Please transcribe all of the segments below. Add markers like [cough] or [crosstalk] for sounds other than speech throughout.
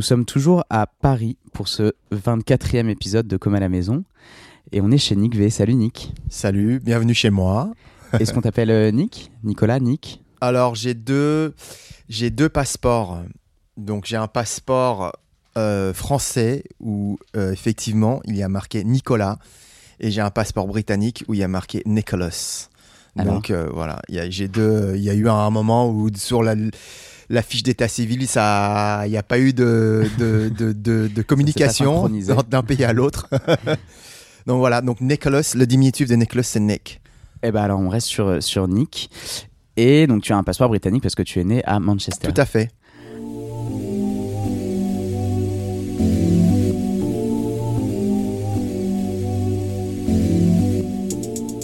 Nous sommes toujours à Paris pour ce 24e épisode de Comme à la maison. Et on est chez Nick V. Salut Nick. Salut, bienvenue chez moi. [laughs] Est-ce qu'on t'appelle euh, Nick? Nicolas Nick? Alors j'ai deux, j'ai deux passeports. Donc j'ai un passeport euh, français où euh, effectivement il y a marqué Nicolas et j'ai un passeport britannique où il y a marqué Nicholas. Alors Donc euh, voilà, j'ai deux, il y a eu un moment où sur la, la fiche d'état civil, ça, il n'y a pas eu de, de, de, de- de [laughs] communication d'un pays à l'autre. [laughs] donc voilà, donc Nicholas, le diminutif de Nicholas c'est Nick. Eh ben alors on reste sur, sur Nick. Et donc tu as un passeport britannique parce que tu es né à Manchester. Tout à fait.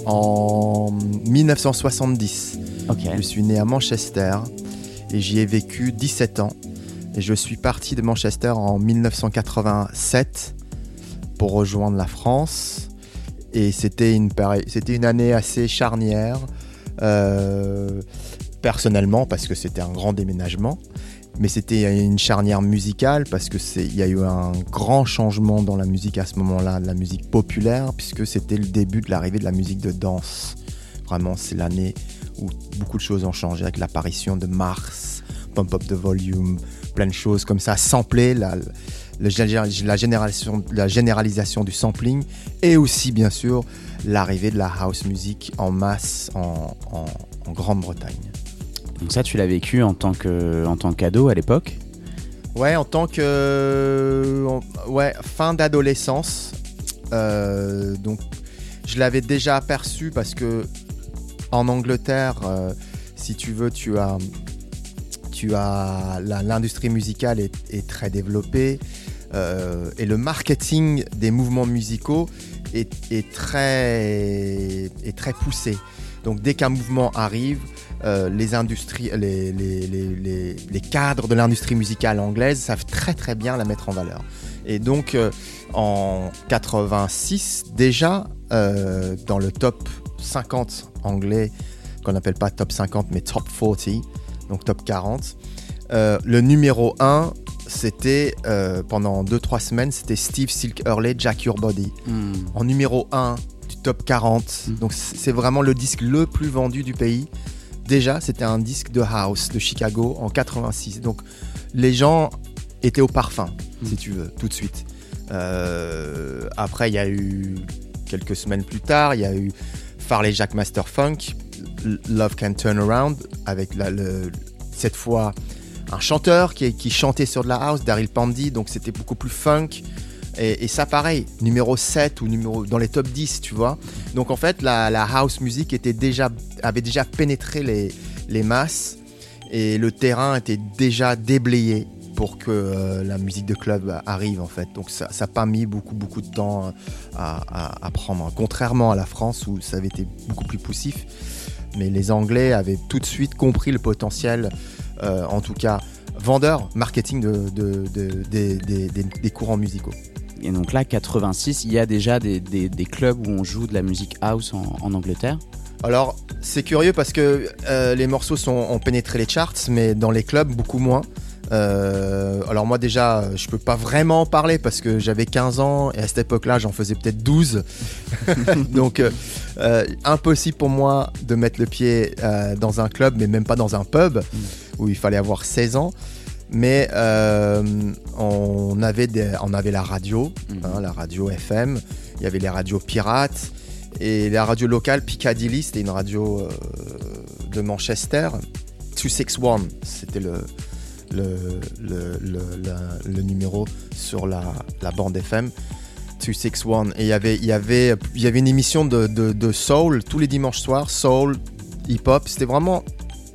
En 1970, Ok. je suis né à Manchester et j'y ai vécu 17 ans. Et je suis parti de Manchester en 1987 pour rejoindre la France. Et c'était une, année assez charnière, euh, personnellement, parce que c'était un grand déménagement. Mais c'était une charnière musicale parce que il y a eu un grand changement dans la musique à ce moment-là, de la musique populaire, puisque c'était le début de l'arrivée de la musique de danse. Vraiment, c'est l'année où beaucoup de choses ont changé avec l'apparition de Mars, Pump Up the Volume, plein de choses comme ça, sampler la, le gé- la, génération, la généralisation du sampling et aussi bien sûr l'arrivée de la house music en masse en, en- en Grande-Bretagne. Donc ça tu l'as vécu en tant que en tant qu'ado à l'époque? Ouais, en tant que ouais, fin d'adolescence, euh, donc je l'avais déjà aperçu parce que en Angleterre, euh, si tu veux, tu as tu as l'industrie musicale est, très développée euh, et le marketing des mouvements musicaux est, très est très poussé. Donc dès qu'un mouvement arrive, euh, les cadres de l'industrie musicale anglaise savent très très bien la mettre en valeur. Et donc euh, en 86 déjà dans le top 50 anglais qu'on n'appelle pas top 50 mais top 40 donc top 40 euh, le numéro 1 c'était euh, pendant 2-3 semaines c'était Steve Silk Hurley Jack Your Body Hmm. en numéro 1 du top 40. Mm. Donc c'est vraiment le disque le plus vendu du pays. Déjà, c'était un disque de house de Chicago en 86. Donc les gens étaient au parfum, Mm. si tu veux, tout de suite. Euh, après, il y a eu quelques semaines plus tard, il y a eu Farley Jack Master Funk, Love Can Turn Around, avec le- cette fois un chanteur qui, chantait sur de la house, Daryl Pandy, donc c'était beaucoup plus funk. Et, et ça, pareil, numéro 7 ou numéro dans les top 10, tu vois. Donc en fait, la, la house music était déjà, avait déjà pénétré les, les masses et le terrain était déjà déblayé pour que euh, la musique de club arrive en fait. Donc ça n'a pas mis beaucoup beaucoup de temps euh, à, à- à prendre. Contrairement à la France où ça avait été beaucoup plus poussif. Mais les Anglais avaient tout de suite compris le potentiel, euh, en tout cas vendeur, marketing de, de- de- des- des- des- des courants musicaux. Et donc là 86, il y a déjà des, des, des clubs où on joue de la musique house en, en Angleterre? Alors, c'est curieux parce que euh, les morceaux sont, ont pénétré les charts, mais dans les clubs, beaucoup moins. Euh, alors moi déjà, je peux pas vraiment en parler parce que j'avais 15 ans et à cette époque-là, j'en faisais peut-être 12. [laughs] Donc, euh, euh, impossible pour moi de mettre le pied euh, dans un club, mais même pas dans un pub où il fallait avoir 16 ans. Mais on, avait des, on avait la radio, Mhm. hein, la radio FM, il y avait les radios pirates et la radio locale Piccadilly, c'était une radio de Manchester. 261, c'était le, le, le, le, le numéro sur la, la bande FM. 261. Et il y avait, il y avait, il y avait une émission de, de, de soul tous les dimanches soirs, soul, hip-hop. C'était vraiment,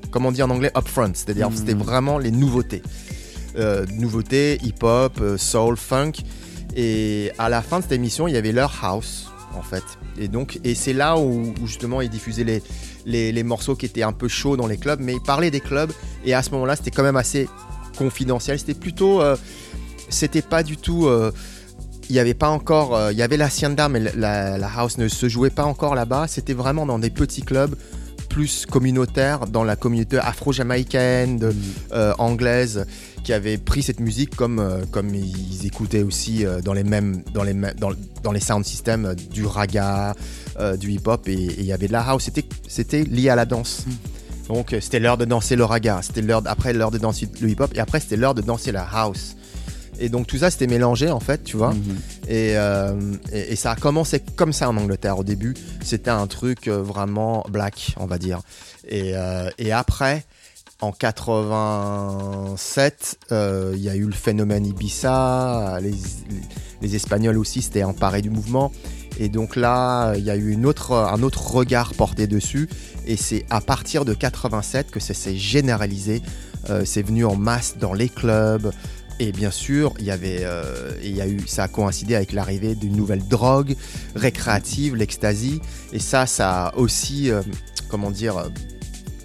comme on dit en anglais, upfront. C'est-à-dire Mhm. c'était vraiment les nouveautés. euh, nouveautés, hip-hop, euh, soul, funk. Et à la fin de cette émission, il y avait leur house, en fait. Et donc, et c'est là où, où justement ils diffusaient les, les, les morceaux qui étaient un peu chauds dans les clubs, mais ils parlaient des clubs. Et à ce moment-là, c'était quand même assez confidentiel. C'était plutôt, euh, c'était pas du tout. euh, il y avait pas encore, euh, il y avait la Hacienda, mais la, la house ne se jouait pas encore là-bas. C'était vraiment dans des petits clubs plus communautaires, dans la communauté afro-jamaïcaine, euh, anglaise, qui avaient pris cette musique comme, euh, comme ils écoutaient aussi euh, dans les mêmes, dans les, dans, dans les sound systems euh, du raga, du hip-hop, et et il y avait de la house. C'était, c'était lié à la danse. Donc euh, c'était l'heure de danser le raga, c'était l'heure, après l'heure de danser le hip-hop, et après c'était l'heure de danser la house. Et donc tout ça c'était mélangé en fait, tu vois. Mhm. Et, et, et ça a commencé comme ça en Angleterre au début. C'était un truc vraiment black, on va dire. Et, et après, en 87, euh, il y a eu le phénomène Ibiza. Les, Espagnols aussi s'étaient emparés du mouvement. Et donc là, il y a eu un autre regard porté dessus. Et c'est à partir de 87 que ça s'est généralisé. Euh, c'est venu en masse dans les clubs. Et bien sûr, il y avait, euh, y a eu, ça a coïncidé avec l'arrivée d'une nouvelle drogue récréative, l'ecstasy. Et ça, ça a aussi, comment dire,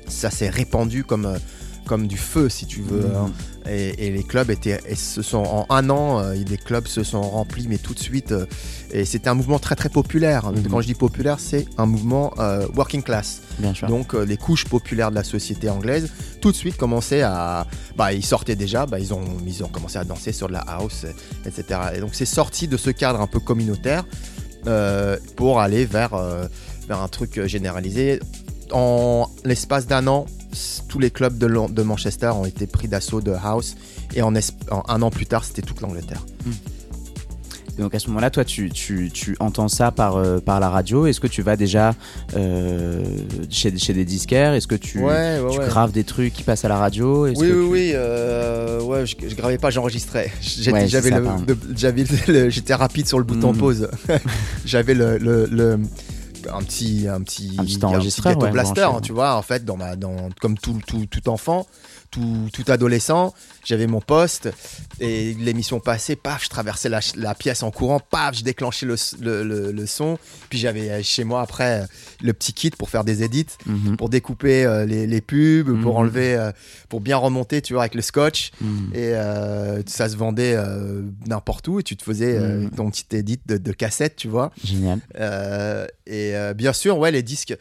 ça s'est répandu comme, euh, comme du feu, si tu veux. Mhm. hein. Et, et les clubs étaient, et se sont en un an, euh, les clubs se sont remplis, mais tout de suite. euh, et c'était un mouvement très très populaire. Mhm. Quand je dis populaire, c'est un mouvement euh, working class. Bien sûr. Donc les couches populaires de la société anglaise, tout de suite commençaient à... Bah ils sortaient déjà, bah, ils, ont, ils ont commencé à danser sur de la house, etc. Et donc c'est sorti de ce cadre un peu communautaire pour aller vers, vers un truc généralisé. En l'espace d'un an, tous les clubs de, Manchester ont été pris d'assaut de house. Et en, un an plus tard, c'était toute l'Angleterre. Et donc à ce moment-là, toi, tu, tu, tu entends ça par, euh, par la radio. Est-ce que tu vas déjà euh, chez, chez des disquaires? Est-ce que tu, ouais, ouais, tu ouais. graves des trucs qui passent à la radio? Oui, que oui, tu- oui. euh, ouais, je, je gravais pas, j'enregistrais. [laughs] J'étais- j'avais le, le- rapide sur le bouton Mhm. pause. [laughs] j'avais le, le, le- un petit, un petit, Un petit enregistreur, ghetto ouais, blaster, hein, tu vois. En fait, dans ma, dans, comme tout, tout, tout enfant, tout, tout adolescent, j'avais mon poste et l'émission passée, paf, je traversais la, la pièce en courant, paf, je déclenchais le, le, le- le son. Puis j'avais euh, chez moi après euh, le petit kit pour faire des edits Mhm, pour découper euh, les, les pubs, pour Mhm. enlever, euh, pour bien remonter, tu vois, avec le scotch. mhm. Et euh, ça se vendait n'importe où et tu te faisais ton petit edit de, de cassette, tu vois. Génial. Et bien sûr, ouais, les disques.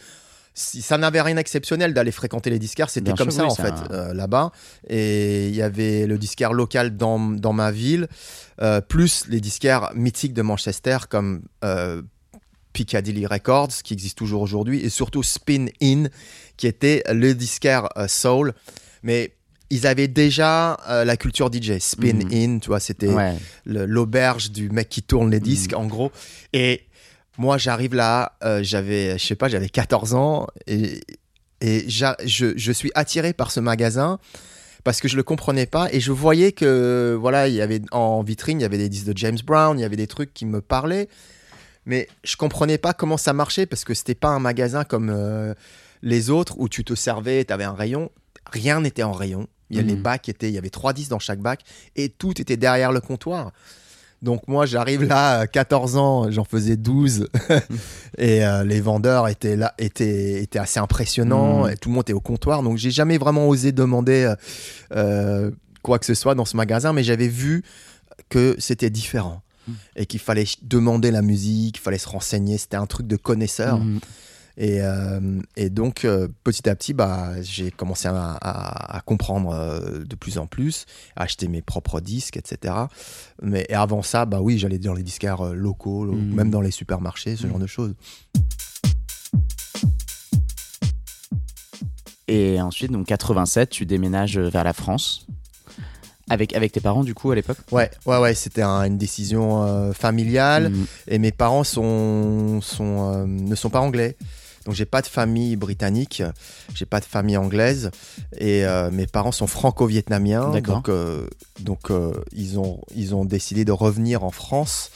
Si, ça n'avait rien d'exceptionnel d'aller fréquenter les disquaires, c'était comme sûr, ça oui, en fait un- euh, là-bas. Et il y avait le disquaire local dans, dans ma ville, euh, plus les disquaires mythiques de Manchester comme euh, Piccadilly Records, qui existe toujours aujourd'hui, et surtout Spin In, qui était le disquaire soul. Mais ils avaient déjà euh, la culture DJ. Spin Mhm. In, tu vois, c'était Ouais. l'auberge du mec qui tourne les disques, en gros. Et moi, j'arrive là, euh, j'avais, je sais pas, j'avais 14 ans, et, je, je suis attiré par ce magasin parce que je le comprenais pas et je voyais que voilà il y avait en vitrine il y avait des disques de James Brown il y avait des trucs qui me parlaient. Mais je comprenais pas comment ça marchait parce que c'était pas un magasin comme euh, les autres où tu te servais tu avais un rayon. Rien n'était en rayon. Il y a les bacs étaient il y avait trois disques dans chaque bac et tout était derrière le comptoir donc moi j'arrive là à 14 ans j'en faisais 12 [laughs] et euh, les vendeurs étaient là étaient, étaient assez impressionnants Mhm. et tout le monde était au comptoir donc j'ai jamais vraiment osé demander euh, euh, quoi que ce soit dans ce magasin mais j'avais vu que c'était différent Mhm. et qu'il fallait demander la musique qu'il fallait se renseigner c'était un truc de connaisseur Mhm. Et, euh, et donc, euh, petit à petit, bah, j'ai commencé à, à- à comprendre euh, de plus en plus, à acheter mes propres disques, etc. Mais et avant ça, bah oui, j'allais dans les disquaires locaux, Mhm. même dans les supermarchés, ce genre de choses. Et ensuite, donc 87, tu déménages vers la France. Avec, avec tes parents, du coup, à l'époque? Ouais, ouais, ouais, c'était un- une décision euh, familiale. Mhm. Et mes parents sont, sont, euh, ne sont pas anglais. Donc j'ai pas de famille britannique, j'ai pas de famille anglaise et euh, mes parents sont franco-vietnamiens. Donc, euh, donc euh, ils, ont, ils ont décidé de revenir en France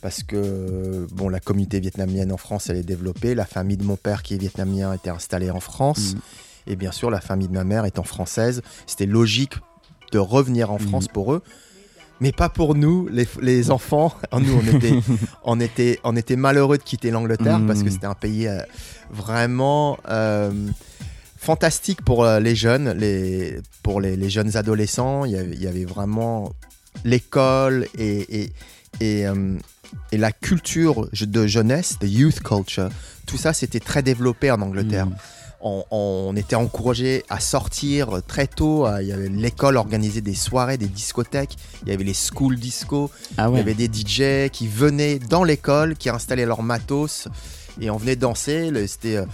parce que bon, la communauté vietnamienne en France elle est développée. La famille de mon père qui est vietnamien était installée en France Mhm. et bien sûr la famille de ma mère étant française, c'était logique de revenir en France pour eux, mais pas pour nous, les, les enfants. [laughs] Nous, on était, [laughs] on, était, on était malheureux de quitter l'Angleterre parce que c'était un pays euh, vraiment euh, fantastique pour euh, les jeunes, les, pour les, les jeunes adolescents. Il y avait, il y avait vraiment l'école et, et, et, et la culture de jeunesse, the youth culture. Tout ça, c'était très développé en Angleterre Mhm. On, on était encouragé à sortir très tôt. Il y avait l'école organisait des soirées, des discothèques. Il y avait les school disco. Ah Il y avait des DJ qui venaient dans l'école, qui installaient leur matos et on venait danser. C'était euh,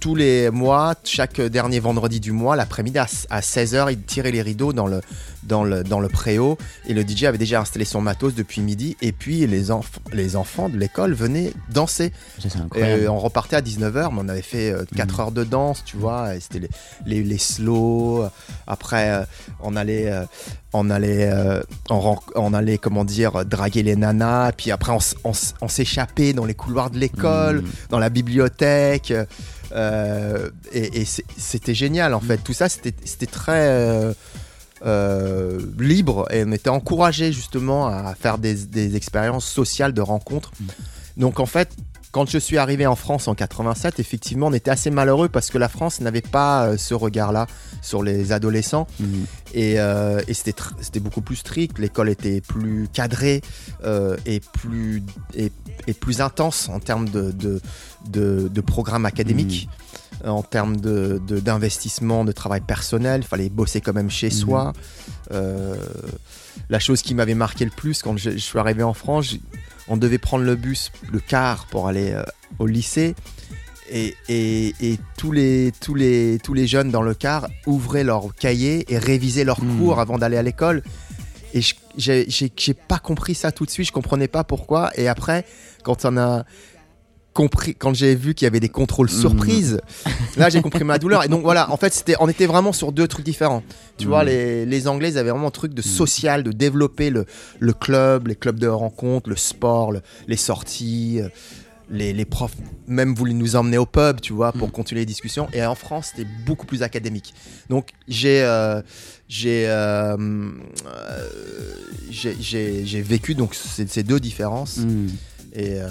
tous les mois, chaque dernier vendredi du mois, l'après-midi à, 16h, ils tiraient les rideaux dans le, dans le, dans le préau et le DJ avait déjà installé son matos depuis midi. Et puis les, enf- les enfants de l'école venaient danser. Incroyable. on repartait à 19h, mais on avait fait 4 Mhm. heures de danse, tu vois. et C'était les, les, les slows. Après, euh, on allait, euh, on allait, euh, on, allait, comment dire, draguer les nanas. Puis après, on, s'échappait dans les couloirs de l'école, Mhm. dans la bibliothèque. euh, et c'était génial, en fait. Tout ça, c'était c'était très. euh, euh, libre et on était encouragé justement à faire des, des expériences sociales de rencontres. Donc en fait, quand je suis arrivé en France en 87, effectivement, on était assez malheureux parce que la France n'avait pas euh, ce regard-là sur les adolescents Mhm. et, euh, et c'était beaucoup plus strict. L'école était plus cadrée euh, et, plus, et, et plus intense en termes de, de, de, de programmes académiques, euh, en termes de- de- d'investissement, de, travail personnel. Il fallait bosser quand même chez Mhm. soi. Euh, la chose qui m'avait marqué le plus quand je, je suis arrivé en France, on devait prendre le bus, le car pour aller euh, au lycée. Et, et- et tous, les, tous, les, tous les jeunes dans le car ouvraient leur cahier et révisaient leurs Mhm. cours avant d'aller à l'école. Et j'ai pas compris ça tout de suite, je comprenais pas pourquoi. Et après, quand on a compris, quand j'ai vu qu'il y avait des contrôles Mhm. surprises, [laughs] là j'ai compris ma douleur. Et donc voilà, en fait, c'était, on était vraiment sur deux trucs différents. Tu vois, les, les Anglais ils avaient vraiment un truc de social, de développer le, le club, les clubs de rencontre, le sport, le- les sorties. euh, Les, les profs même voulaient nous emmener au pub, tu vois, pour continuer les discussions. Et en France, c'était beaucoup plus académique. Donc j'ai euh, j'ai euh, euh, j'ai- vécu donc ces, ces deux différences. Et, euh,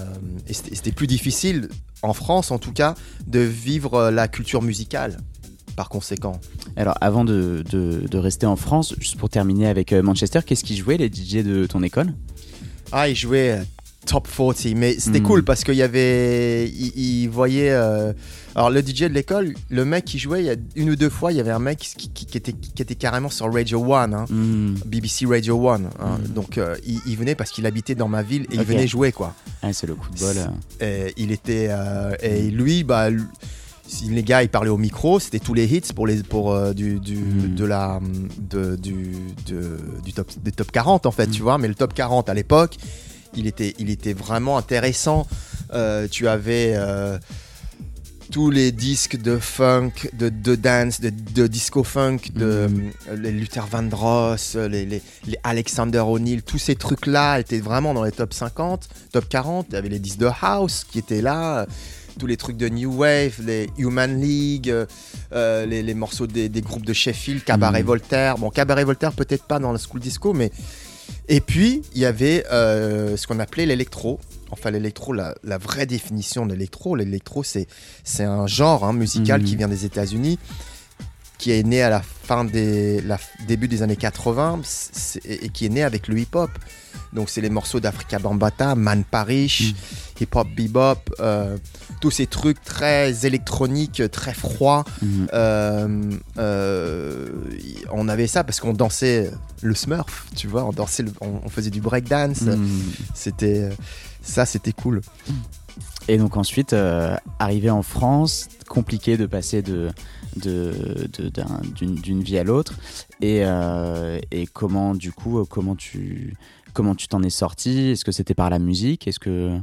et c'était plus difficile en France en tout cas de vivre euh, la culture musicale par conséquent. Alors, avant de, de- de rester en France, juste pour terminer avec euh, Manchester, qu'est-ce qu'ils jouaient les DJ de ton école? Ah, il jouait euh, top 40, mais c'était Mhm. cool parce qu'il y avait. Il, il voyait. euh, alors, le DJ de l'école, le mec qui jouait, il y a une ou deux fois, il y avait un mec qui, qui- qui était, qui était carrément sur Radio One, hein, Mhm. BBC Radio One. hein. Mhm. Donc, euh, il, il venait parce qu'il habitait dans ma ville et il venait jouer, quoi. Ah, c'est le coup de bol. Et il était. euh, et lui, bah. les gars, ils parlaient au micro, c'était tous les hits pour les pour du, du de la de, du de- du top des top 40 en fait, tu vois. Mais le top 40 à l'époque, il était il était vraiment intéressant. Euh, tu avais euh, tous les disques de funk, de, de dance, de, de disco funk, de Mhm. les Luther Vandross, les, les, les Alexander O'Neill, tous ces trucs-là étaient vraiment dans les top 50, top 40. Il y avait les disques de house qui étaient là, tous les trucs de New Wave, les Human League, euh, les, les morceaux des, des groupes de Sheffield, Cabaret Mhm. Voltaire. Bon, Cabaret Voltaire peut-être pas dans le school disco, mais et puis, il y avait euh, ce qu'on appelait l'électro. Enfin, l'électro, la, la vraie définition de l'électro, l'électro, c'est, c'est un genre hein, musical Mhm. qui vient des États-Unis, qui est né à la fin des la, début des années 80 c'est- et qui est né avec le hip-hop. Donc, c'est les morceaux d'Africa Bambata, Man Parish, hip-hop bebop, euh, tous ces trucs très électroniques, très froids. Mhm. Euh, euh, on avait ça parce qu'on dansait le Smurf, tu vois, on dansait, le- on, on faisait du breakdance. Mhm. C'était ça, c'était cool. Et donc ensuite, arrivé en France, compliqué de passer de de- de- d'un- d'une vie à l'autre. Et, euh, et comment du coup, comment tu comment tu t'en es sorti? Est-ce que c'était par la musique? Est-ce que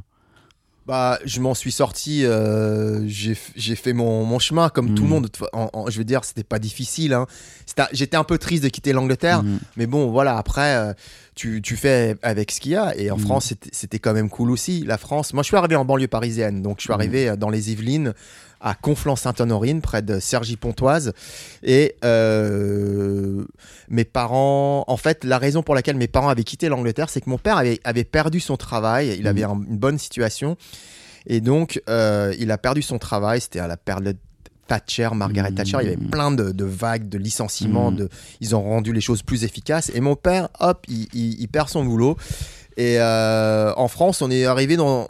Bah, je m'en suis sorti, euh, j'ai fait mon, mon chemin comme tout le Mhm. monde. En- en- je veux dire, c'était pas difficile. hein. J'étais un peu triste de quitter l'Angleterre, Mhm. mais bon, voilà, après, euh, tu, tu fais avec ce qu'il y a. Et en Mhm. France, c'était- quand même cool aussi. La France, moi, je suis arrivé en banlieue parisienne, donc je suis arrivé euh, dans les Yvelines, à Conflans-Sainte-Honorine, près de Cergy-Pontoise. Et euh, mes parents, en fait, la raison pour laquelle mes parents avaient quitté l'Angleterre, c'est que mon père avait, avait perdu son travail. Il avait un- une bonne situation. Et donc, euh, il a perdu son travail. C'était à la période Thatcher, Margaret. Thatcher. Il y avait plein de, de vagues, de licenciements. De, ils ont rendu les choses plus efficaces. Et mon père, hop, il, il- il perd son boulot. Et euh, en France, on est arrivé dans.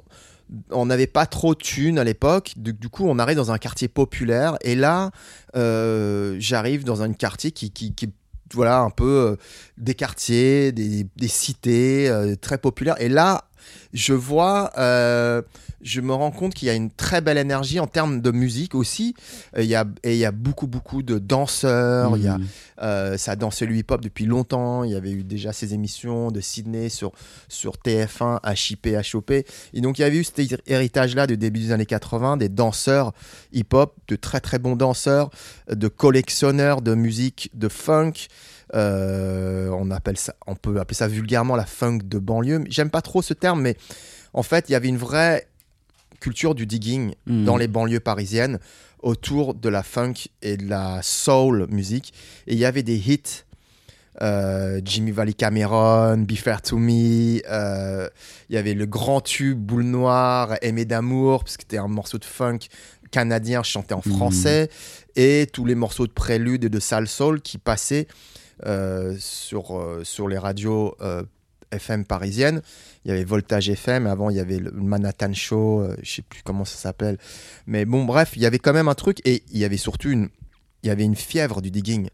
On n'avait pas trop de thunes à l'époque. Du, coup, on arrive dans un quartier populaire. Et là, euh, j'arrive dans un quartier qui, qui, qui- voilà, un peu euh, des quartiers, des, des cités euh, très populaires. Et là, je vois, euh, je me rends compte qu'il y a une très belle énergie en termes de musique aussi. Euh, Il y a, et il y a beaucoup, beaucoup de danseurs. Il y a, Mhm. euh, ça dansait le hip-hop depuis longtemps. Il y avait eu déjà ces émissions de Sydney sur, sur TF1, HIP, HOP. Et donc, il y avait eu cet héri- héritage-là du début des années 80, des danseurs hip-hop, de très très bons danseurs, de collectionneurs de musique, de funk. Euh, on, appelle ça, on peut appeler ça vulgairement la funk de banlieue. J'aime pas trop ce terme, mais en fait, il y avait une vraie culture du digging Mhm. dans les banlieues parisiennes autour de la funk et de la soul musique. Et il y avait des hits. euh, Jimmy Valley Cameron, Be Fair to Me, euh, il y avait le grand tube Boule Noire, Aimé d'amour, parce que c'était un morceau de funk canadien chanté en Mhm. français, et tous les morceaux de prélude et de sal soul qui passaient sur, euh, sur les radios euh, FM parisiennes. Il y avait Voltage FM, avant il y avait le Manhattan Show, euh, je sais plus comment ça s'appelle. Mais bon, bref, il y avait quand même un truc et il y avait surtout une, il y avait une fièvre du digging.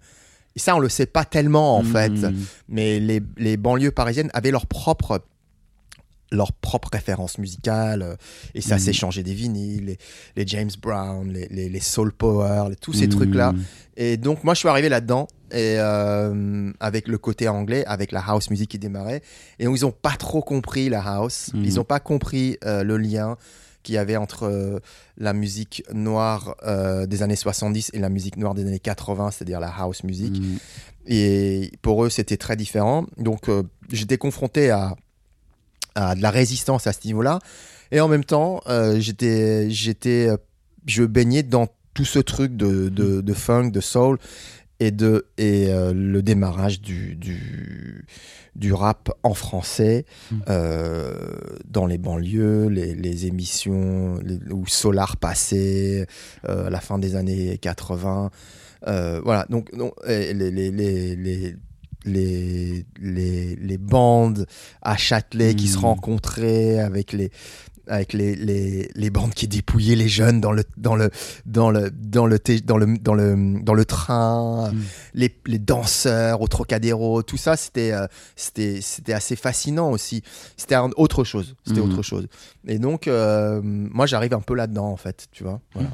Et ça, on le sait pas tellement en fait. Mhm. Mais les, les banlieues parisiennes avaient leur propre leur propre référence musicale euh, et ça Mhm. s'échangeait des vinyles les, les James Brown les, les, les Soul Power tous ces Mhm. trucs là et donc moi je suis arrivé là-dedans et euh, avec le côté anglais, avec la house music qui démarrait, et donc ils ont pas trop compris la house, Mhm. ils ont pas compris euh, le lien qu'il y avait entre euh, la musique noire des années 70 et la musique noire des années 80, c'est-à-dire la house music. Mhm. Et pour eux, c'était très différent. Donc, j'étais confronté à, à de la résistance à ce niveau-là. Et en même temps, euh, j'étais, j'étais, euh, je baignais dans tout ce truc de, de, de funk, de soul et, de, et euh, le démarrage du, du, du rap en français Mm. euh, dans les banlieues, les, les émissions les- où Solar passait euh, à la fin des années 80. Euh, voilà, donc, donc, les, les, les, les, les, bandes à Châtelet qui se Mm. rencontraient avec les avec les, les, les bandes qui dépouillaient les jeunes dans le dans le dans le dans le dans le dans le dans le train Mm. les, les danseurs au Trocadéro tout ça c'était euh, c'était c'était assez fascinant aussi c'était autre chose c'était Mhm. autre chose et donc euh, moi j'arrive un peu là dedans en fait tu vois voilà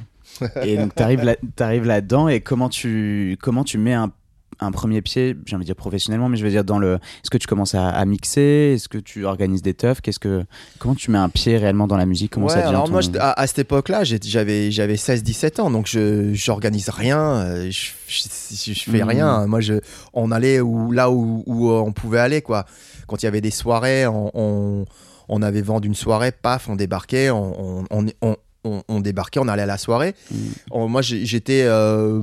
Et donc, tu arrives là, t'arrives là-dedans et comment tu, comment tu mets un, un premier pied, j'ai envie de dire professionnellement, mais je veux dire dans le. Est-ce que tu commences à, à mixer? Est-ce que tu organises des teufs? Qu'est-ce que, Comment tu mets un pied réellement dans la musique? Comment Ouais, ça alors ton- moi, à, à cette époque-là, j'avais j'avais 16-17 ans, donc je j'organise rien, euh, je, je, je fais Mhm. rien. Moi, je, on allait où, là où, où, euh, on pouvait aller, quoi. Quand il y avait des soirées, on, on, on avait vendu une soirée, paf, on débarquait, on, on, on, débarquait, on allait à la soirée. On- moi, j'étais euh,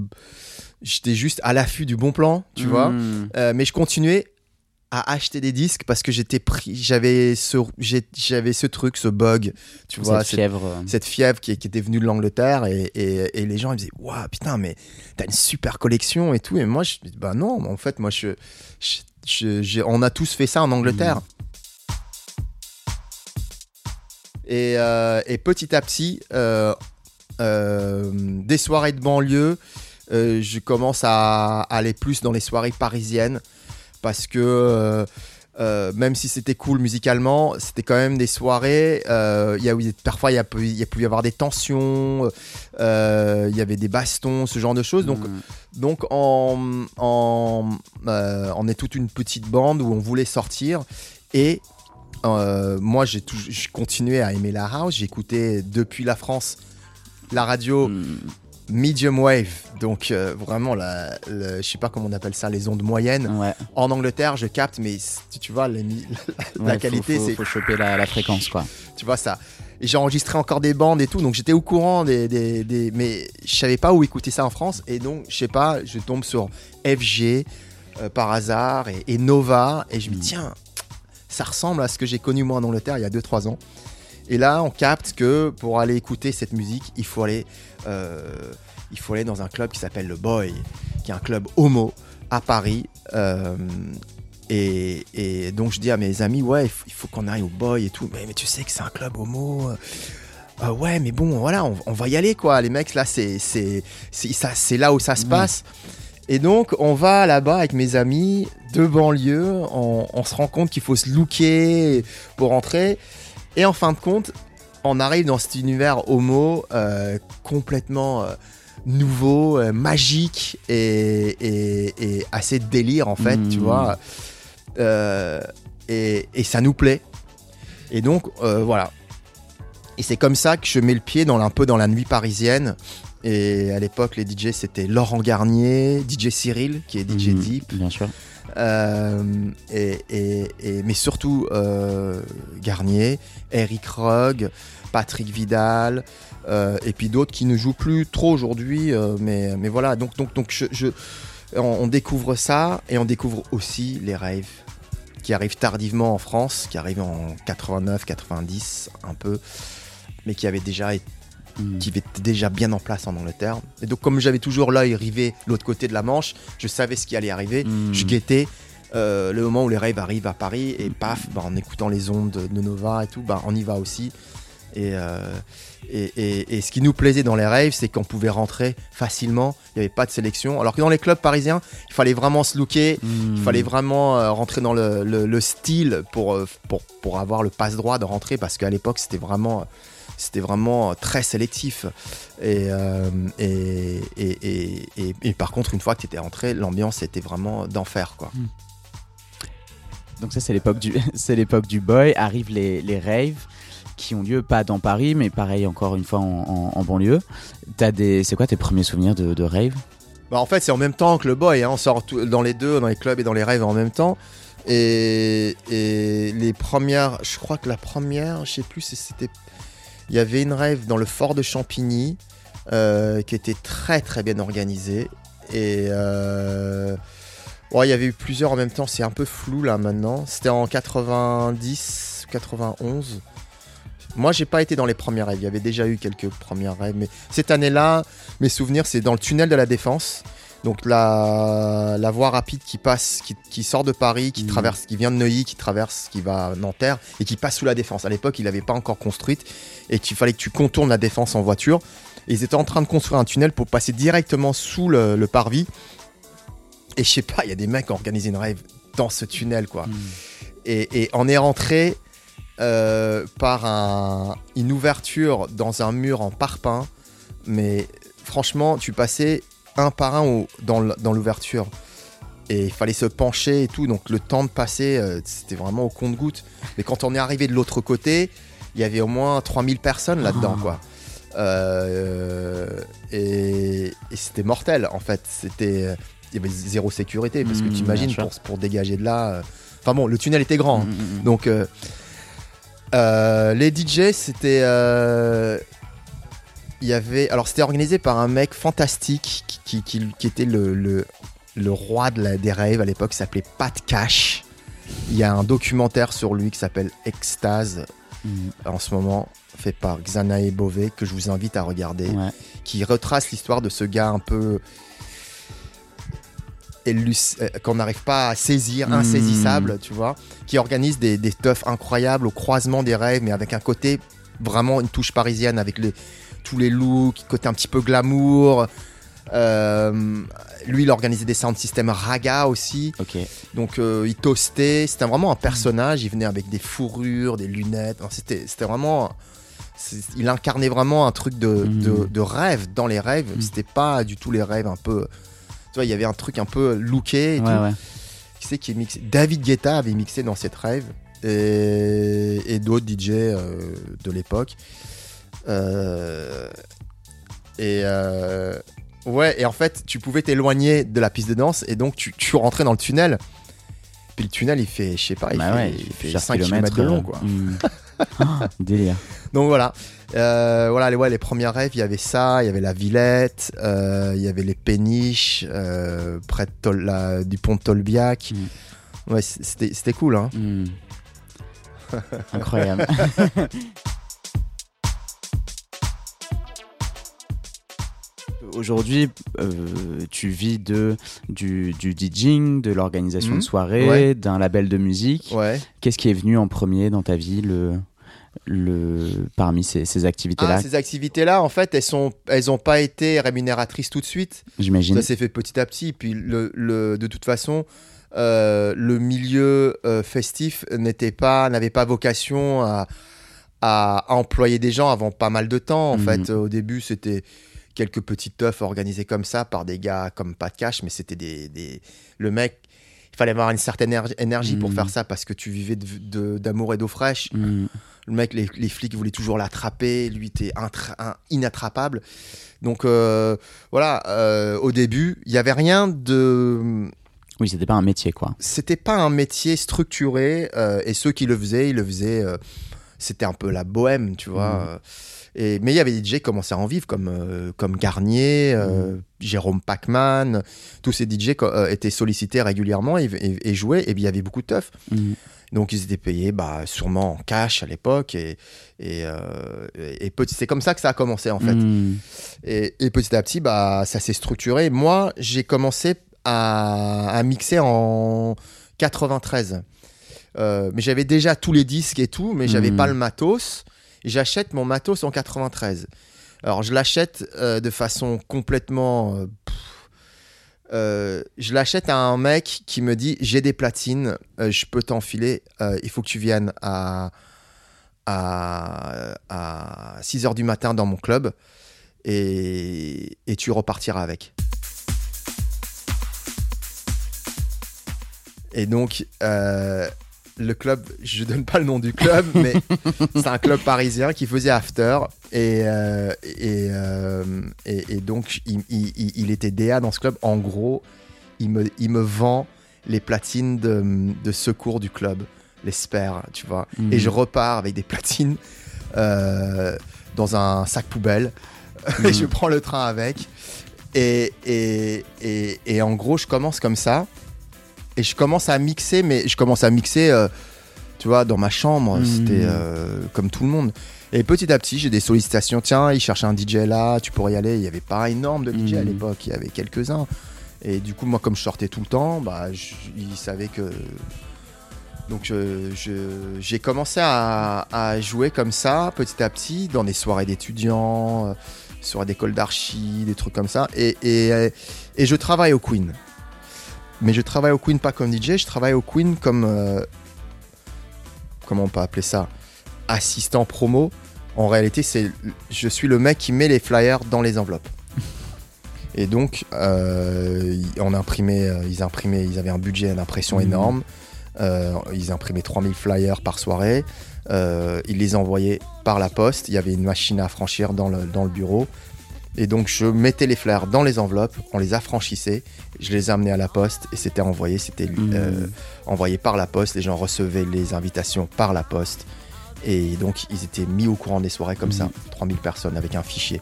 j'étais juste à l'affût du bon plan, tu vois. Mhm. Euh, mais je continuais à acheter des disques parce que j'étais pris, j'avais ce, j'avais ce truc, ce bug, tu vois, Cette cette, fièvre. euh, cette fièvre qui, qui était venue de l'Angleterre et, et, et les gens ils disaient waouh putain mais t'as une super collection et tout et moi je bah non en fait moi je, je- je- j'ai- on a tous fait ça en Angleterre et, euh, et petit à petit euh, euh, des soirées de banlieue euh, je commence à aller plus dans les soirées parisiennes parce que euh, euh, même si c'était cool musicalement, c'était quand même des soirées. euh, y a parfois il y a y a pu y avoir des tensions, euh, il y avait des bastons, ce genre de choses. Donc, mhm. donc on, on, euh, on est toute une petite bande où on voulait sortir et moi j'ai continuais à aimer la house. J'écoutais depuis la France la radio Mhm. Medium wave, donc euh, vraiment la, le- je sais pas comment on appelle ça, les ondes moyennes. Ouais. En Angleterre, je capte, mais tu vois, les [laughs] la Ouais, qualité, c'est faut choper la, la fréquence, quoi. tu vois ça. Et j'ai enregistré encore des bandes et tout, donc j'étais au courant des, des, des- mais je savais pas où écouter ça en France. Et donc, je sais pas, je tombe sur FG euh, par hasard et, et Nova, et je me dis Mm. tiens, ça ressemble à ce que j'ai connu moi en Angleterre il y a 2-3 ans. Et là, on capte que pour aller écouter cette musique, il faut aller, euh, il faut aller dans un club qui s'appelle le Boy, qui est un club homo à Paris. euh, et, et donc je dis à mes amis, ouais, il faut, qu'on aille au Boy et tout. Mais, mais tu sais que c'est un club homo. euh, ouais, mais bon, voilà, on, on va y aller, quoi. Les mecs, là, c'est là où ça se Ouais. passe. Et donc, on va là-bas avec mes amis de banlieue. On, on se rend compte qu'il faut se looker pour rentrer. Et en fin de compte, on arrive dans cet univers homo euh, complètement euh, nouveau, euh, magique et, et- et assez délire en fait, tu vois. Euh, et, et ça nous plaît. Et donc, voilà. Et c'est comme ça que je mets le pied dans, un peu dans la nuit parisienne. Et à l'époque, les DJ, c'était Laurent Garnier, DJ Cyril, qui est DJ Mhm, Deep, Bien sûr. Euh, et, mais surtout euh, Garnier, Eric Rugg, Patrick Vidal, euh, et puis d'autres qui ne jouent plus trop aujourd'hui. mais, voilà, donc, on, découvre ça et on découvre aussi les raves qui arrivent tardivement en France, qui arrivent en 89, 90, un peu, mais qui avaient déjà été Mm. qui était déjà bien en place en Angleterre. Et donc, comme j'avais toujours l'œil rivé de l'autre côté de la Manche, je savais ce qui allait arriver. Mm. Je guettais euh, le moment où les raves arrivent à Paris et paf, bah, en écoutant les ondes de, Nova et tout, bah, on y va aussi. Et, euh, et, et- et ce qui nous plaisait dans les raves, c'est qu'on pouvait rentrer facilement, il n'y avait pas de sélection. Alors que dans les clubs parisiens, il fallait vraiment se looker, il fallait vraiment euh, rentrer dans le, le- le style pour, pour, pour avoir le passe-droit de rentrer parce qu'à l'époque c'était vraiment, c'était vraiment très sélectif. Et, euh, et, et, et- et- par contre, une fois que tu étais rentré, l'ambiance était vraiment d'enfer. quoi. Donc ça c'est l'époque du [laughs] c'est l'époque du boy. Arrivent les, les raves qui ont lieu pas dans Paris mais pareil encore une fois en, en- en banlieue. T'as des c'est quoi tes premiers souvenirs de, de rave? Bah, en fait, c'est en même temps que le boy. hein. On sort tout- dans les deux, dans les clubs et dans les rêves en même temps. Et, et les premières, je crois que la première, je sais plus si c'était. Il y avait une rêve dans le fort de Champigny euh, qui était très très bien organisée. Et euh, ouais, il y avait eu plusieurs en même temps. C'est un peu flou là maintenant. C'était en 90, 91. Moi, j'ai pas été dans les premières rêves. Il y avait déjà eu quelques premières rêves, mais cette année-là, mes souvenirs, c'est dans le tunnel de la Défense. Donc la, la voie rapide qui passe, qui, qui sort de Paris, qui Mhm. traverse, qui vient de Neuilly, qui traverse, qui va à Nanterre et qui passe sous la Défense. À l'époque, il n'avait pas encore construite et qu'il fallait que tu contournes la Défense en voiture. Et ils étaient en train de construire un tunnel pour passer directement sous le, le parvis. Et je sais pas, il y a des mecs qui ont organisé une rêve dans ce tunnel, quoi. Et, et on est rentré euh, par un- une ouverture dans un mur en parpaing. Mais franchement, tu passais un par un au- dans l'ouverture. Et il fallait se pencher et tout. Donc le temps de passer, euh, c'était vraiment au compte-goutte. Mais quand on est arrivé de l'autre côté, il y avait au moins 3000 personnes là-dedans, Ah. quoi. Euh, et et c'était mortel, en fait. C'était. Il y avait zéro sécurité parce que Mmh, tu imagines pour, pour dégager de là. euh, Enfin bon, le tunnel était grand. hein. Mm, mm, mm. Donc, euh, euh, les DJ, c'était. euh, Il y avait. Alors, c'était organisé par un mec fantastique qui, qui, qui- qui était le, le, le roi de la, des rêves à l'époque, qui s'appelait Pat Cash. Il y a un documentaire sur lui qui s'appelle Extase en ce moment, fait par Xanae Bové, que je vous invite à regarder Ouais. qui retrace l'histoire de ce gars un peu euh, qu'on n'arrive pas à saisir, Mmh. insaisissable, tu vois, qui organise des, des stuffs incroyables au croisement des rêves, mais avec un côté vraiment une touche parisienne, avec les, tous les looks, côté un petit peu glamour. Euh, lui, il organisait des sound systems raga aussi, Ok. donc euh, il toastait. C'était vraiment un personnage. Il venait avec des fourrures, des lunettes. C'était, c'était vraiment. Il incarnait vraiment un truc de, de, de rêve dans les rêves. Mhm. C'était pas du tout les rêves un peu. Tu vois, il y avait un truc un peu looké et Ouais, tout. ouais. Qui c'est qui mixé David Guetta avait mixé dans cette rêve et, et d'autres DJ euh, de l'époque. Euh, et euh, ouais, et en fait, tu pouvais t'éloigner de la piste de danse et donc tu, tu rentrais dans le tunnel. Puis le tunnel, il fait, je sais pas, il Bah fait, ouais, il fait plusieurs 5 km de long, euh, quoi. mm. [laughs] Délire. Donc voilà. Euh, voilà les, ouais, les premiers rêves, il y avait ça, il y avait la Villette, euh, il y avait les péniches euh, près de Tol- la- du pont de Tolbiac. Ouais, c- c'était c'était cool. Hein. Hmm. [laughs] Incroyable. [laughs] Aujourd'hui, euh, tu vis de, du, du DJing, de l'organisation Mhm. de soirées, Ouais. d'un label de musique. Ouais. Qu'est-ce qui est venu en premier dans ta vie le, le, parmi ces, ces activités-là, Ah, ces activités-là, en fait, elles sont, elles ont pas été rémunératrices tout de suite. j'imagine Ça s'est fait petit à petit. Puis le, le- de toute façon, euh, le milieu euh, festif n'était pas, n'avait pas vocation à, à employer des gens avant pas mal de temps. En Mhm. fait, au début, c'était quelques petites teufs organisées comme ça par des gars comme Pat Cash, mais c'était des, des- le mec. Il fallait avoir une certaine éner- énergie pour faire ça parce que tu vivais de- de- d'amour et d'eau fraîche. Hmm. Le mec, les, les flics voulaient toujours l'attraper. Lui, était inattrapable. Donc euh, voilà, euh, au début, il y avait rien de. Oui, c'était pas un métier, quoi. C'était pas un métier structuré. euh, et ceux qui le faisaient, ils le faisaient. C'était un peu la bohème, tu vois. Mhm. Et, mais il y avait des DJ qui commençaient à en vivre, comme, euh, comme Garnier, euh, Jérôme Pacman. Tous ces DJ euh, étaient sollicités régulièrement et, et- et jouaient. Et puis il y avait beaucoup de teuf. Hmm. Donc ils étaient payés bah, sûrement en cash à l'époque. Et, euh, c'est comme ça que ça a commencé en fait. Hmm. Et, et petit à petit, bah, ça s'est structuré. Moi, j'ai commencé à, à mixer en 93. Euh, mais j'avais déjà tous les disques et tout, mais j'avais Mhm. pas le matos. J'achète mon matos en 93. Alors je l'achète euh, de façon complètement... euh, euh, je l'achète à un mec qui me dit j'ai des platines, je peux t'enfiler, il faut que tu viennes à, à, à 6h du matin dans mon club et, et tu repartiras avec. Et donc, le club, je donne pas le nom du club, [laughs] mais c'est un club parisien qui faisait after. Et, euh, et, euh, et, et donc, il, il- il- il était DA dans ce club. En gros, il me, il me vend les platines de, de secours du club, les spares, tu vois. Mhm. Et je repars avec des platines euh, dans un sac poubelle. [laughs] et je prends le train avec. Et, et, et, et en gros, je commence comme ça. Et je commence à mixer, mais je commence à mixer, euh, tu vois, dans ma chambre. Mhm. C'était euh, comme tout le monde. Et petit à petit, j'ai des sollicitations. Tiens, il cherche un DJ là, tu pourrais y aller. Il n'y avait pas énorme de DJ à Mhm. l'époque, il y avait quelques-uns. Et du coup, moi, comme je sortais tout le temps, bah, je- ils savaient que. Donc, je- je- j'ai commencé à, à jouer comme ça, petit à petit, dans des soirées d'étudiants, euh, soirées d'école d'archi, des trucs comme ça. Et, et, et je travaille au Queen. Mais je travaille au Queen pas comme DJ, je travaille au Queen comme. euh, comment on peut appeler ça Assistant promo. En réalité, c'est, je suis le mec qui met les flyers dans les enveloppes. Et donc, euh, on imprimait, euh, ils imprimaient, ils avaient un budget d'impression Mhm. énorme. Euh, ils imprimaient 3000 flyers par soirée. Ils les envoyaient par la poste. Il y avait une machine à affranchir dans le, dans le bureau. Et donc, je mettais les flyers dans les enveloppes, on les affranchissait, je les amenais à la poste et c'était envoyé. C'était euh, envoyé par la poste. Les gens recevaient les invitations par la poste. Et donc, ils étaient mis au courant des soirées comme Mhm. ça, 3000 personnes avec un fichier.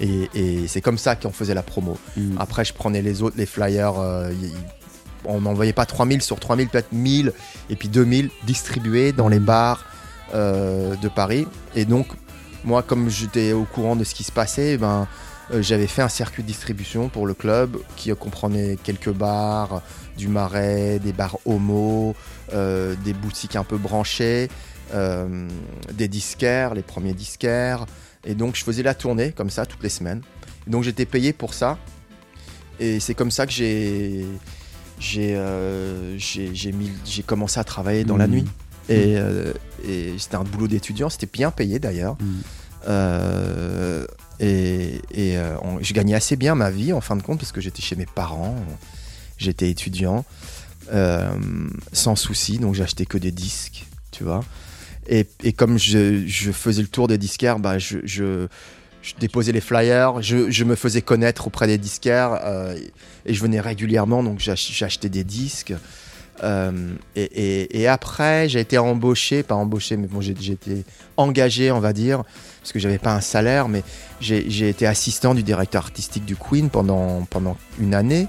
Et, et c'est comme ça qu'on faisait la promo. Hmm. Après, je prenais les autres, les flyers. euh, y- y- on n'envoyait pas 3000 sur 3000, peut-être 1000 et puis 2000 distribués dans les bars euh, de Paris. Et donc, moi, comme j'étais au courant de ce qui se passait, ben, euh, j'avais fait un circuit de distribution pour le club qui comprenait quelques bars, du marais, des bars homo, euh, des boutiques un peu branchées, euh, des disquaires, les premiers disquaires. Et donc, je faisais la tournée comme ça toutes les semaines. Et donc, j'étais payé pour ça. Et c'est comme ça que j'ai j'ai euh, j'ai commencé à travailler dans la Mhm. nuit. Et, euh, et c'était un boulot d'étudiant, c'était bien payé d'ailleurs. Mhm. Euh, et et euh, on- je gagnais assez bien ma vie en fin de compte parce que j'étais chez mes parents, j'étais étudiant, euh, sans souci, donc j'achetais que des disques, tu vois. Et, et comme je, je faisais le tour des disquaires, bah, je, je, je déposais les flyers, je, je me faisais connaître auprès des disquaires euh, et je venais régulièrement, donc j'ach- j'achetais des disques. Euh, et, et- et après, j'ai été embauché, pas embauché, mais bon, j'ai été engagé, on va dire, parce que j'avais pas un salaire, mais j'ai été assistant du directeur artistique du Queen pendant, pendant une année.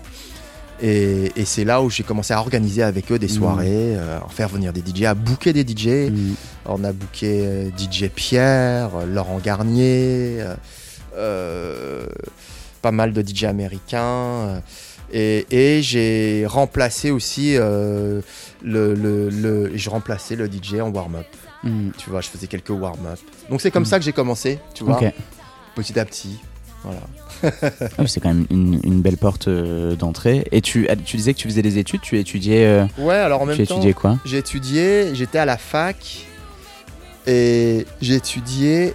Et, et c'est là où j'ai commencé à organiser avec eux des Mhm. soirées, euh, à faire venir des DJ, à booker des DJ. Mm. On a booké euh, DJ Pierre, euh, Laurent Garnier, euh, pas mal de DJ américains. Et et j'ai remplacé aussi euh, le, le, le- je remplaçais le DJ en warm-up. Mm. Tu vois, je faisais quelques warm-up. Donc c'est comme Mm. ça que j'ai commencé, tu vois, petit à petit. Voilà. [laughs] Ah c'est quand même une, une belle porte euh, d'entrée. Et tu, ah, tu disais que tu faisais des études, tu étudiais, euh, Ouais, alors en même tu temps, étudiais quoi? j'ai étudié, j'étais à la fac et j'ai étudié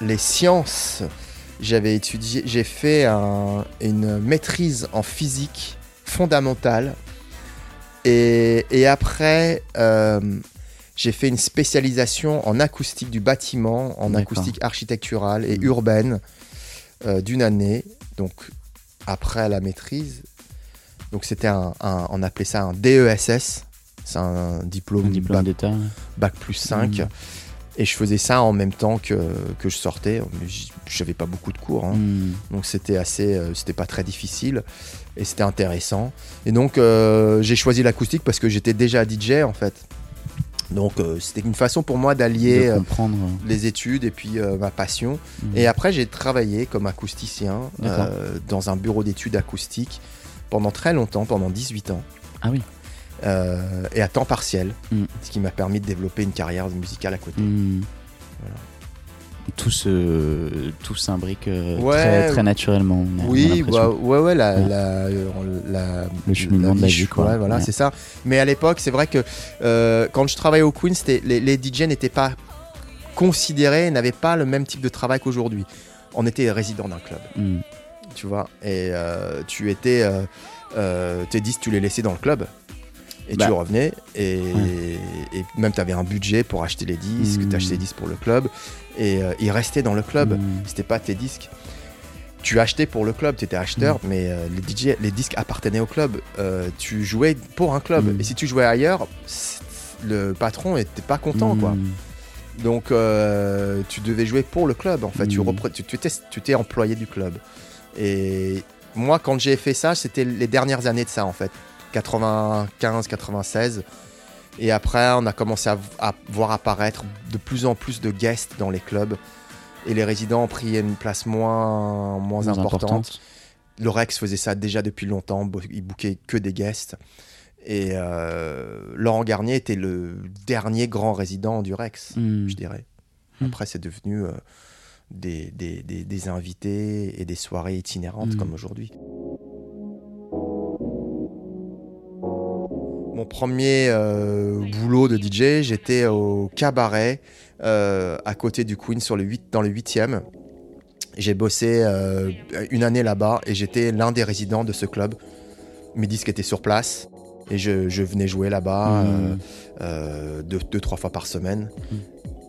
les sciences. J'avais étudié, j'ai fait un- une maîtrise en physique fondamentale et, et après euh, j'ai fait une spécialisation en acoustique du bâtiment, en acoustique architecturale et Mhm. urbaine euh, d'une année. Donc après la maîtrise, donc c'était un, un- on appelait ça un DESS, c'est un diplôme, Un diplôme bac, d'état bac plus 5. Mhm. Et je faisais ça en même temps que, que je sortais. J'avais pas beaucoup de cours, hein. Mm. donc c'était assez, euh, c'était pas très difficile et c'était intéressant. Et donc euh, j'ai choisi l'acoustique parce que j'étais déjà DJ en fait. Donc euh, c'était une façon pour moi d'allier euh, les études et puis euh, ma passion. Mm. Et après, j'ai travaillé comme acousticien dans un bureau d'études acoustiques pendant très longtemps, pendant 18 ans. Ah oui. Et à temps partiel, Mm. ce qui m'a permis de développer une carrière musicale à côté. Voilà. Tout se, tout s'imbrique euh, Ouais. très, très naturellement. Oui, bah, ouais, ouais, la, Ouais. la, la- Le cheminement de la vie, quoi. ouais, voilà, c'est ça. Mais à l'époque, c'est vrai que euh, quand je travaillais au Queen, les, les DJ n'étaient pas considérés, n'avaient pas le même type de travail qu'aujourd'hui. On était résident d'un club. Mm. tu vois. Et euh, tu étais. Euh, euh, tes disques, tu les laissais dans le club. Et Bah. tu revenais. Et, Ouais. et même, tu avais un budget pour acheter les disques. Mm. Tu achetais les disques pour le club. Et euh, ils restaient dans le club. Mm. C'était pas tes disques. Tu achetais pour le club, tu étais acheteur, Mm. mais euh, les, DJ, les disques appartenaient au club. Euh, tu jouais pour un club. Mm. Et si tu jouais ailleurs, le patron était pas content, quoi. Mm. Donc tu devais jouer pour le club en fait. Tu, tu, tu étais employé du club. Et moi quand j'ai fait ça, c'était les dernières années de ça en fait. 95, 96. Et après on a commencé à, à voir apparaître de plus en plus de guests dans les clubs. Et les résidents ont pris une place moins, moins Moins importante. importante. Le Rex faisait ça déjà depuis longtemps. Il bouquait que des guests. Et euh, Laurent Garnier était le dernier grand résident du Rex Mm. je dirais. Mm. Après, c'est devenu euh, des, des, des- des invités et des soirées itinérantes Mm. comme aujourd'hui. Mon premier euh, boulot de DJ, j'étais au cabaret euh, à côté du Queen sur le 8, dans le 8e. J'ai bossé euh, une année là-bas et j'étais l'un des résidents de ce club. Mes disques étaient sur place et je, je venais jouer là-bas Mm. euh, euh, deux, deux, trois fois par semaine. Mm.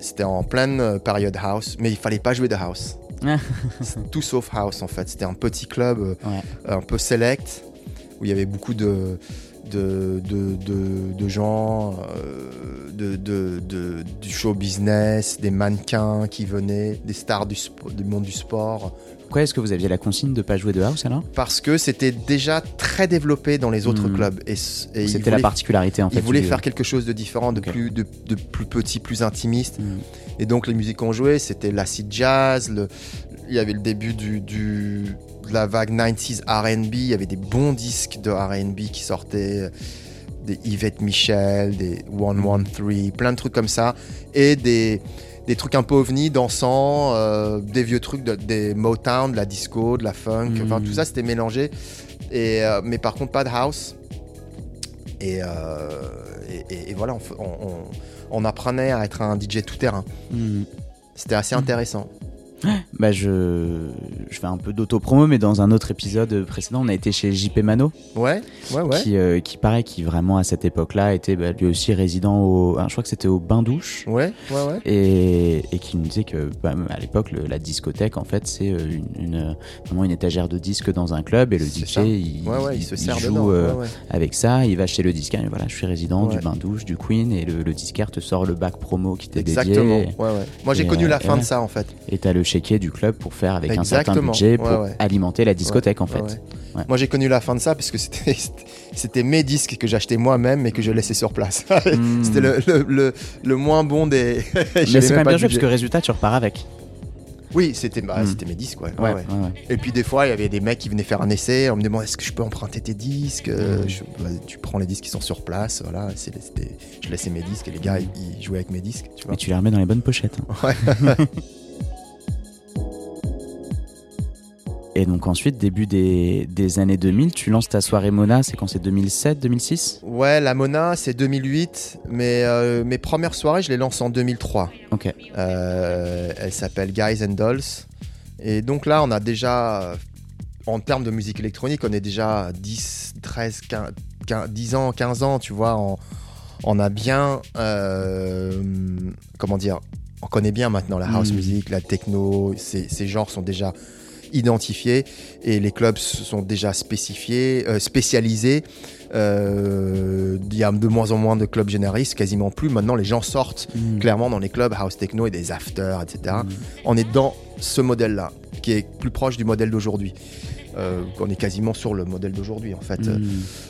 C'était en pleine période house, mais il fallait pas jouer de house. [laughs] Tout sauf house en fait. C'était un petit club Ouais. un peu select où il y avait beaucoup de, de, de, de- de gens euh, de, de- de- du show business, des mannequins qui venaient, des stars du, monde du sport. Pourquoi est-ce que vous aviez la consigne de pas jouer de house alors? Parce que c'était déjà très développé dans les autres Mm. clubs. Et, C'était la particularité en fait. Ils voulaient faire quelque chose de différent, de, plus, de, de plus petit, plus intimiste. Mm. Et donc les musiques qu'on jouait, c'était l'acid jazz, le- il y avait le début du, du- de la vague 90s RB, il y avait des bons disques de RB qui sortaient, des Yvette Michel, des 113, plein de trucs comme ça, et des, des trucs un peu ovnis, dansants, euh, des vieux trucs, de- des Motown, de la disco, de la funk, enfin tout ça c'était mélangé, et, euh, mais par contre pas de house. Et, euh, et, voilà, on, apprenait à être un DJ tout terrain. Mm. C'était assez Mhm. intéressant. Bah je, je fais un peu d'auto-promo, mais dans un autre épisode précédent, on a été chez JP Mano, Ouais, ouais, ouais. qui, euh, qui paraît, qui vraiment à cette époque-là était bah, lui aussi résident au, ah, je crois que c'était au Bain Douche. Ouais, ouais, ouais. Et, et qui nous disait que bah, à l'époque la discothèque en fait c'est euh, une, une, vraiment une étagère de disques dans un club et le DJ il, Ouais, ouais, il se sert joue dedans. euh, ouais, avec ça il va chez le disquaire et voilà je suis résident du bain douche du Queen et le, le disquaire te sort le bac promo qui t'est Exactement. dédié Ouais, ouais. Moi, j'ai connu euh, la fin de ça, en fait. et t'as le chéquier du club pour faire avec un certain budget pour Ouais, ouais. alimenter la discothèque en fait. Moi, j'ai connu la fin de ça parce que [laughs] c'était c'était mes disques que j'achetais moi-même et que je laissais sur place. [laughs] Hmm. C'était le, le, le, le moins bon des. [laughs] mais c'est quand même bien joué parce que résultat tu repars avec Oui, c'était bah, Mm. c'était mes disques, ouais. Et puis des fois, il y avait des mecs qui venaient faire un essai. On me demandait est-ce que je peux emprunter tes disques? Euh, Mm. je- bah, Tu prends les disques qui sont sur place. Voilà, je laissais mes disques et les gars, ils, ils jouaient avec mes disques. Tu vois. et tu les remets dans les bonnes pochettes hein. Et donc ensuite début des, des années 2000 tu lances ta soirée Mona c'est quand c'est 2007 2006 Ouais, la Mona, c'est 2008, mais euh, mes premières soirées, je les lance en 2003. ok Euh, elle s'appelle Guys and Dolls. Et donc là, on a déjà, euh, en termes de musique électronique, on est déjà à 10, 13, 15, 15, 10 ans, 15 ans, tu vois. On, on a bien, euh, comment dire, on connaît bien maintenant la house Mm. music, la techno, ces, ces genres sont déjà identifiés et les clubs sont déjà spécifiés, euh, spécialisés. Euh, Il y a de moins en moins de clubs généralistes, quasiment plus. Maintenant, les gens sortent Mm. clairement dans les clubs house techno et des afters, etc. Mm. On est dans ce modèle-là, qui est plus proche du modèle d'aujourd'hui. Euh, on est quasiment sur le modèle d'aujourd'hui, en fait. Euh, Mm.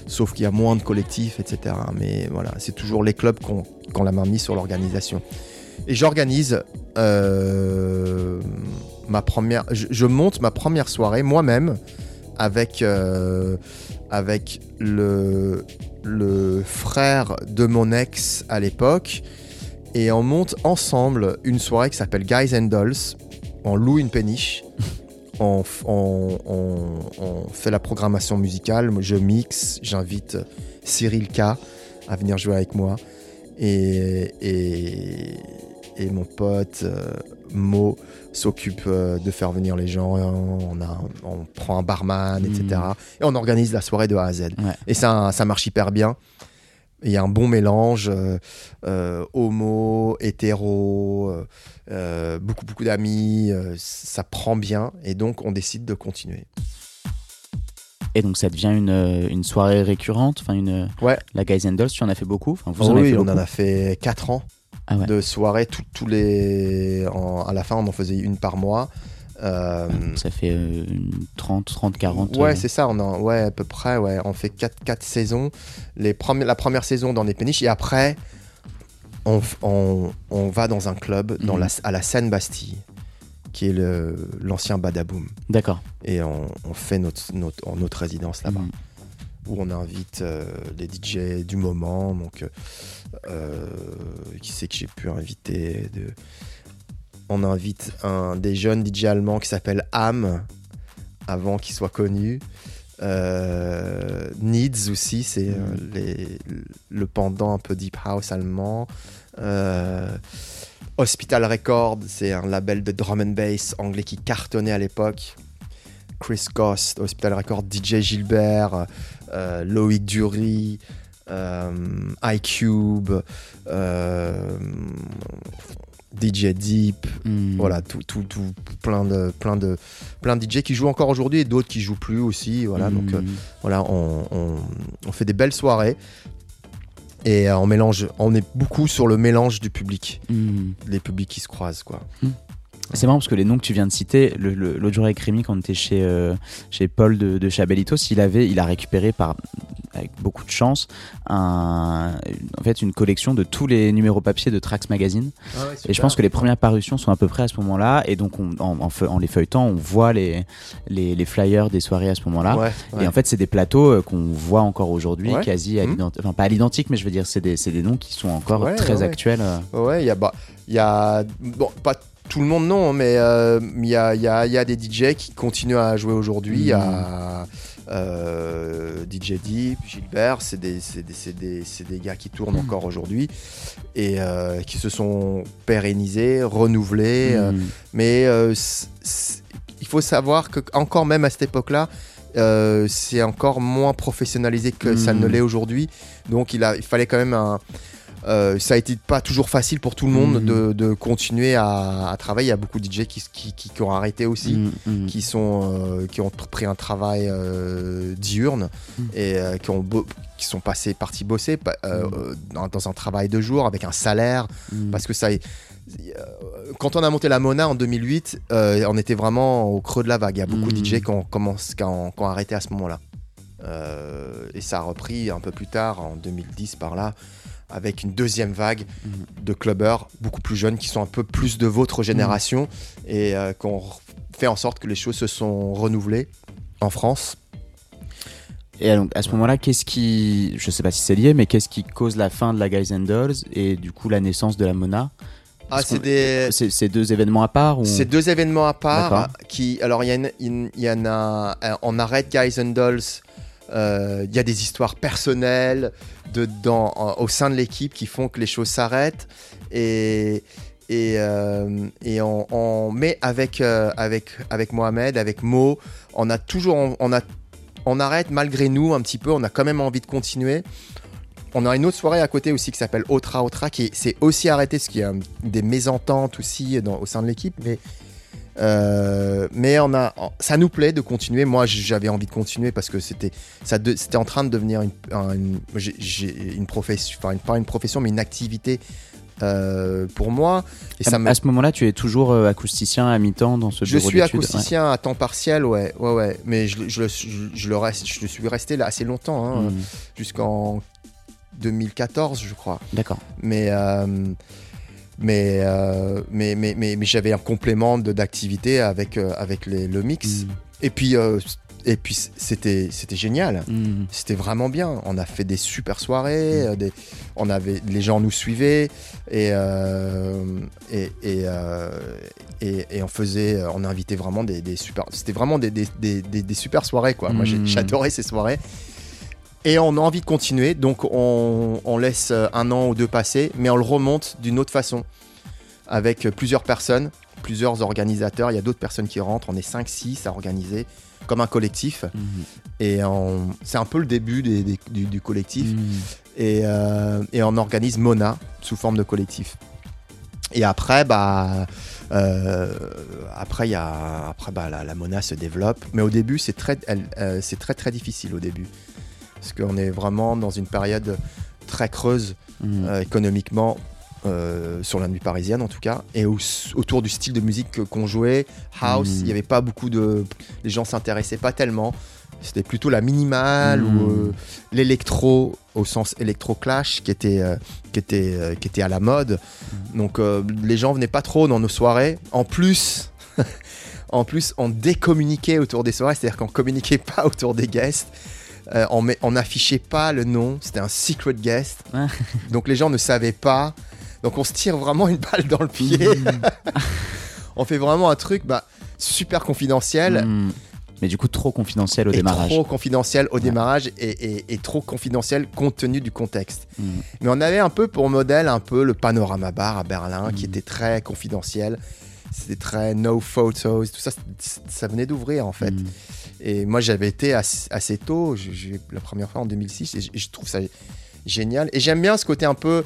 sauf qu'il y a moins de collectifs, etc. Mais voilà, c'est toujours les clubs qui ont qui ont la main mise sur l'organisation. Et j'organise euh, ma première. Je, je monte ma première soirée moi-même avec, euh, avec le, le frère de mon ex à l'époque. Et on monte ensemble une soirée qui s'appelle Guys and Dolls. On loue une péniche. [laughs] On, on- on- on fait la programmation musicale. Je mixe. J'invite Cyril K à venir jouer avec moi. Et, et, et mon pote euh, Mo s'occupe euh, de faire venir les gens. On, a, on prend un barman, etc. Et on organise la soirée de A à Z. Ouais. Et ça, ça marche hyper bien. Il y a un bon mélange euh, euh, homo, hétéro, euh, beaucoup beaucoup d'amis, ça prend bien et donc on décide de continuer. Et donc ça devient une, une soirée récurrente, enfin une Ouais. la Guys and Dolls, tu en as fait beaucoup, vous Oh en avez oui, fait on beaucoup. en a fait 4 ans Ah ouais. de soirées, tout- tous les, en- à la fin on en faisait une par mois. Euh, ça fait euh, une 30 30 40 Ouais, euh, c'est ça, on en, ouais, à peu près, ouais, on fait 4, quatre saisons. Les premi- la première saison dans les péniches, et après, on, on, on va dans un club dans Mhm. la, à la Seine-Bastille, qui est l'ancien Badaboom. D'accord. Et on, on fait notre, notre, notre résidence là-bas, Mm. où on invite euh, les DJ du moment. Donc, qui c'est que j'ai pu inviter de... On invite un des jeunes DJ allemands qui s'appelle Am, avant qu'il soit connu. Euh, Needs aussi, c'est euh, Mm. le pendant un peu deep house allemand. Euh, Hospital Record, c'est un label de drum and bass anglais qui cartonnait à l'époque. Chris Ghost, Hospital Record, DJ Gilbert, euh, Loïc Dury, euh, iCube, euh, DJ Deep, Mm. voilà, tout, tout, tout, plein de, plein de, plein de DJ qui jouent encore aujourd'hui et d'autres qui jouent plus aussi, voilà, donc euh, Mm. voilà, on, on- on fait des belles soirées et euh, on mélange, on est beaucoup sur le mélange du public, Mm. les publics qui se croisent, quoi. C'est marrant parce que les noms que tu viens de citer, l'autre jour avec Rémi, quand on était chez, euh, chez Paul de, de Chabelitos, il, avait, il a récupéré par, avec beaucoup de chance un, en fait, une collection de tous les numéros papier de Trax Magazine. Et je pense que les premières parutions sont à peu près à ce moment-là. Et donc, on- en, en feu- en les feuilletant, on voit les, les, les flyers des soirées à ce moment-là. Ouais, ouais. Et en fait, c'est des plateaux euh, qu'on voit encore aujourd'hui, quasi à Mhm. l'identique. Enfin, pas à l'identique, mais je veux dire, c'est des, des noms qui sont encore très actuels. euh. Ouais, il y a, bah, il y a bon, pas, tout le monde non, mais euh, il y, a, il y a- il y a des DJ qui continuent à jouer aujourd'hui. Il y a euh, DJ Deep, Gilbert, c'est des, des, gars qui tournent Mm. encore aujourd'hui et euh, qui se sont pérennisés, renouvelés. euh, Mm. mais c- il faut savoir que encore même à cette époque-là, euh, c'est encore moins professionnalisé que ça ne l'est aujourd'hui. Donc il, a, il fallait quand même un. Euh, ça a été pas toujours facile pour tout le monde Mm. de, de continuer à, à travailler. Il y a beaucoup de DJ qui, qui, qui- qui ont arrêté aussi. Mm, mm. Qui, sont, euh, qui ont pris un travail euh, diurne et qui, ont qui sont passés partis bosser dans, dans un travail de jour avec un salaire parce que ça quand on a monté la Mona en 2008 euh, on était vraiment au creux de la vague il y a beaucoup de. DJ qui ont, commencé- qui ont- qui ont arrêté à ce moment là et ça a repris un peu plus tard en 2010 par là avec une deuxième vague Mhm. de clubbers beaucoup plus jeunes qui sont un peu plus de votre génération et euh, qui ont fait en sorte que les choses se sont renouvelées en France. Et donc, à ce moment-là, qu'est-ce qui, je sais pas si c'est lié, mais qu'est-ce qui cause la fin de la Guys and Dolls et du coup la naissance de la Mona? Ah c'est qu'on- des C'est deux événements à part ou... C'est deux événements à part qui alors il y, a une- une- il y en a on arrête Guys and Dolls euh, il y a des histoires personnelles dedans en- au sein de l'équipe qui font que les choses s'arrêtent et et, euh, on, on- mais avec euh, avec avec Mohamed avec Mo on a toujours on, on a on arrête malgré nous un petit peu on a quand même envie de continuer. On a une autre soirée à côté aussi qui s'appelle Otra Otra qui s'est aussi arrêtée parce qu'il y a des mésententes aussi dans- au sein de l'équipe mais euh, mais on a, ça nous plaît de continuer. Moi, j'avais envie de continuer parce que c'était, ça, de- c'était en train de devenir une, un- une, profession, enfin une- pas une profession, mais une activité euh, pour moi. Et ça à, me, à ce moment-là, tu es toujours euh, acousticien à mi-temps dans ce je bureau suis d'études acousticien à temps partiel, ouais, ouais, ouais. Mais je, je, je, je le reste, je suis resté là assez longtemps, hein, Mm. jusqu'en 2014, je crois. D'accord. mais euh, mais, euh, mais mais mais mais j'avais un complément d'activité avec euh, avec les- le mix Mm. et puis euh, et puis c'était c'était génial Mm. c'était vraiment bien on a fait des super soirées Mm. euh, des, on avait les gens nous suivaient et euh, et et, euh, et et on faisait on invitait vraiment des, des super c'était vraiment des, des, des, super soirées quoi moi Mm. j'adorais ces soirées et on a envie de continuer, donc on, on laisse euh, un an ou deux passer, mais on le remonte d'une autre façon, avec euh, plusieurs personnes, plusieurs organisateurs. Il y a d'autres personnes qui rentrent, on est 5-6 à organiser, comme un collectif. Mm. Et c'est un peu le début des- des- du, du collectif. Et, euh, et on organise Mona sous forme de collectif. Et après, bah, euh, après, y a, après bah, la, la Mona se développe. Mais au début, c'est très, euh, c'est très très difficile au début. Parce qu'on est vraiment dans une période très creuse Mm. euh, économiquement, euh, sur la nuit parisienne en tout cas, et au- autour du style de musique que- qu'on jouait, house, il Mhm. n'y avait pas beaucoup de. Les gens s'intéressaient pas tellement. C'était plutôt la minimale Mhm. ou euh, l'électro, au sens électro-clash, qui était, euh, qui, était, euh, qui était à la mode. Donc les gens venaient pas trop dans nos soirées. En plus. [laughs] En plus, on décommuniquait autour des soirées, c'est-à-dire qu'on communiquait pas autour des guests. Euh, on, n'affichait pas le nom, c'était un secret guest. [laughs] Donc les gens ne savaient pas. Donc on se tire vraiment une balle dans le pied. Mm. [laughs] on fait vraiment un truc bah, super confidentiel. Mm. Mais du coup, trop confidentiel au Et démarrage. trop confidentiel au Ouais. démarrage et, et- et trop confidentiel compte tenu du contexte. Mm. Mais on avait un peu pour modèle un peu le Panorama Bar à Berlin qui était très confidentiel. C'était très no photos, tout ça, ça venait d'ouvrir en fait. Et moi j'avais été assez, assez tôt, la première fois en 2006 et je, trouve ça génial. Et j'aime bien ce côté un peu,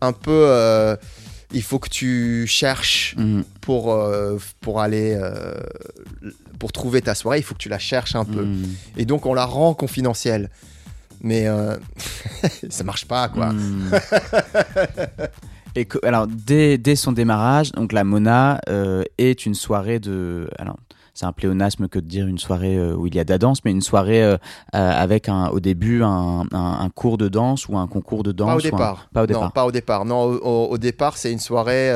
un peu, euh, il faut que tu cherches Mm. pour, euh, pour aller, euh, pour trouver ta soirée, il faut que tu la cherches un peu. Mm. Et donc on la rend confidentielle. Mais [laughs] ça marche pas quoi. Mm. Et que- alors, dès, dès son démarrage, donc la Mona est une soirée de. Alors, c'est un pléonasme que de dire une soirée euh, où il y a de la danse, mais une soirée euh, euh, avec un, au début un, un- un cours de danse ou un concours de danse. Pas au un- départ. Pas au Non, départ. pas au départ. Non, au, au- au départ, c'est une soirée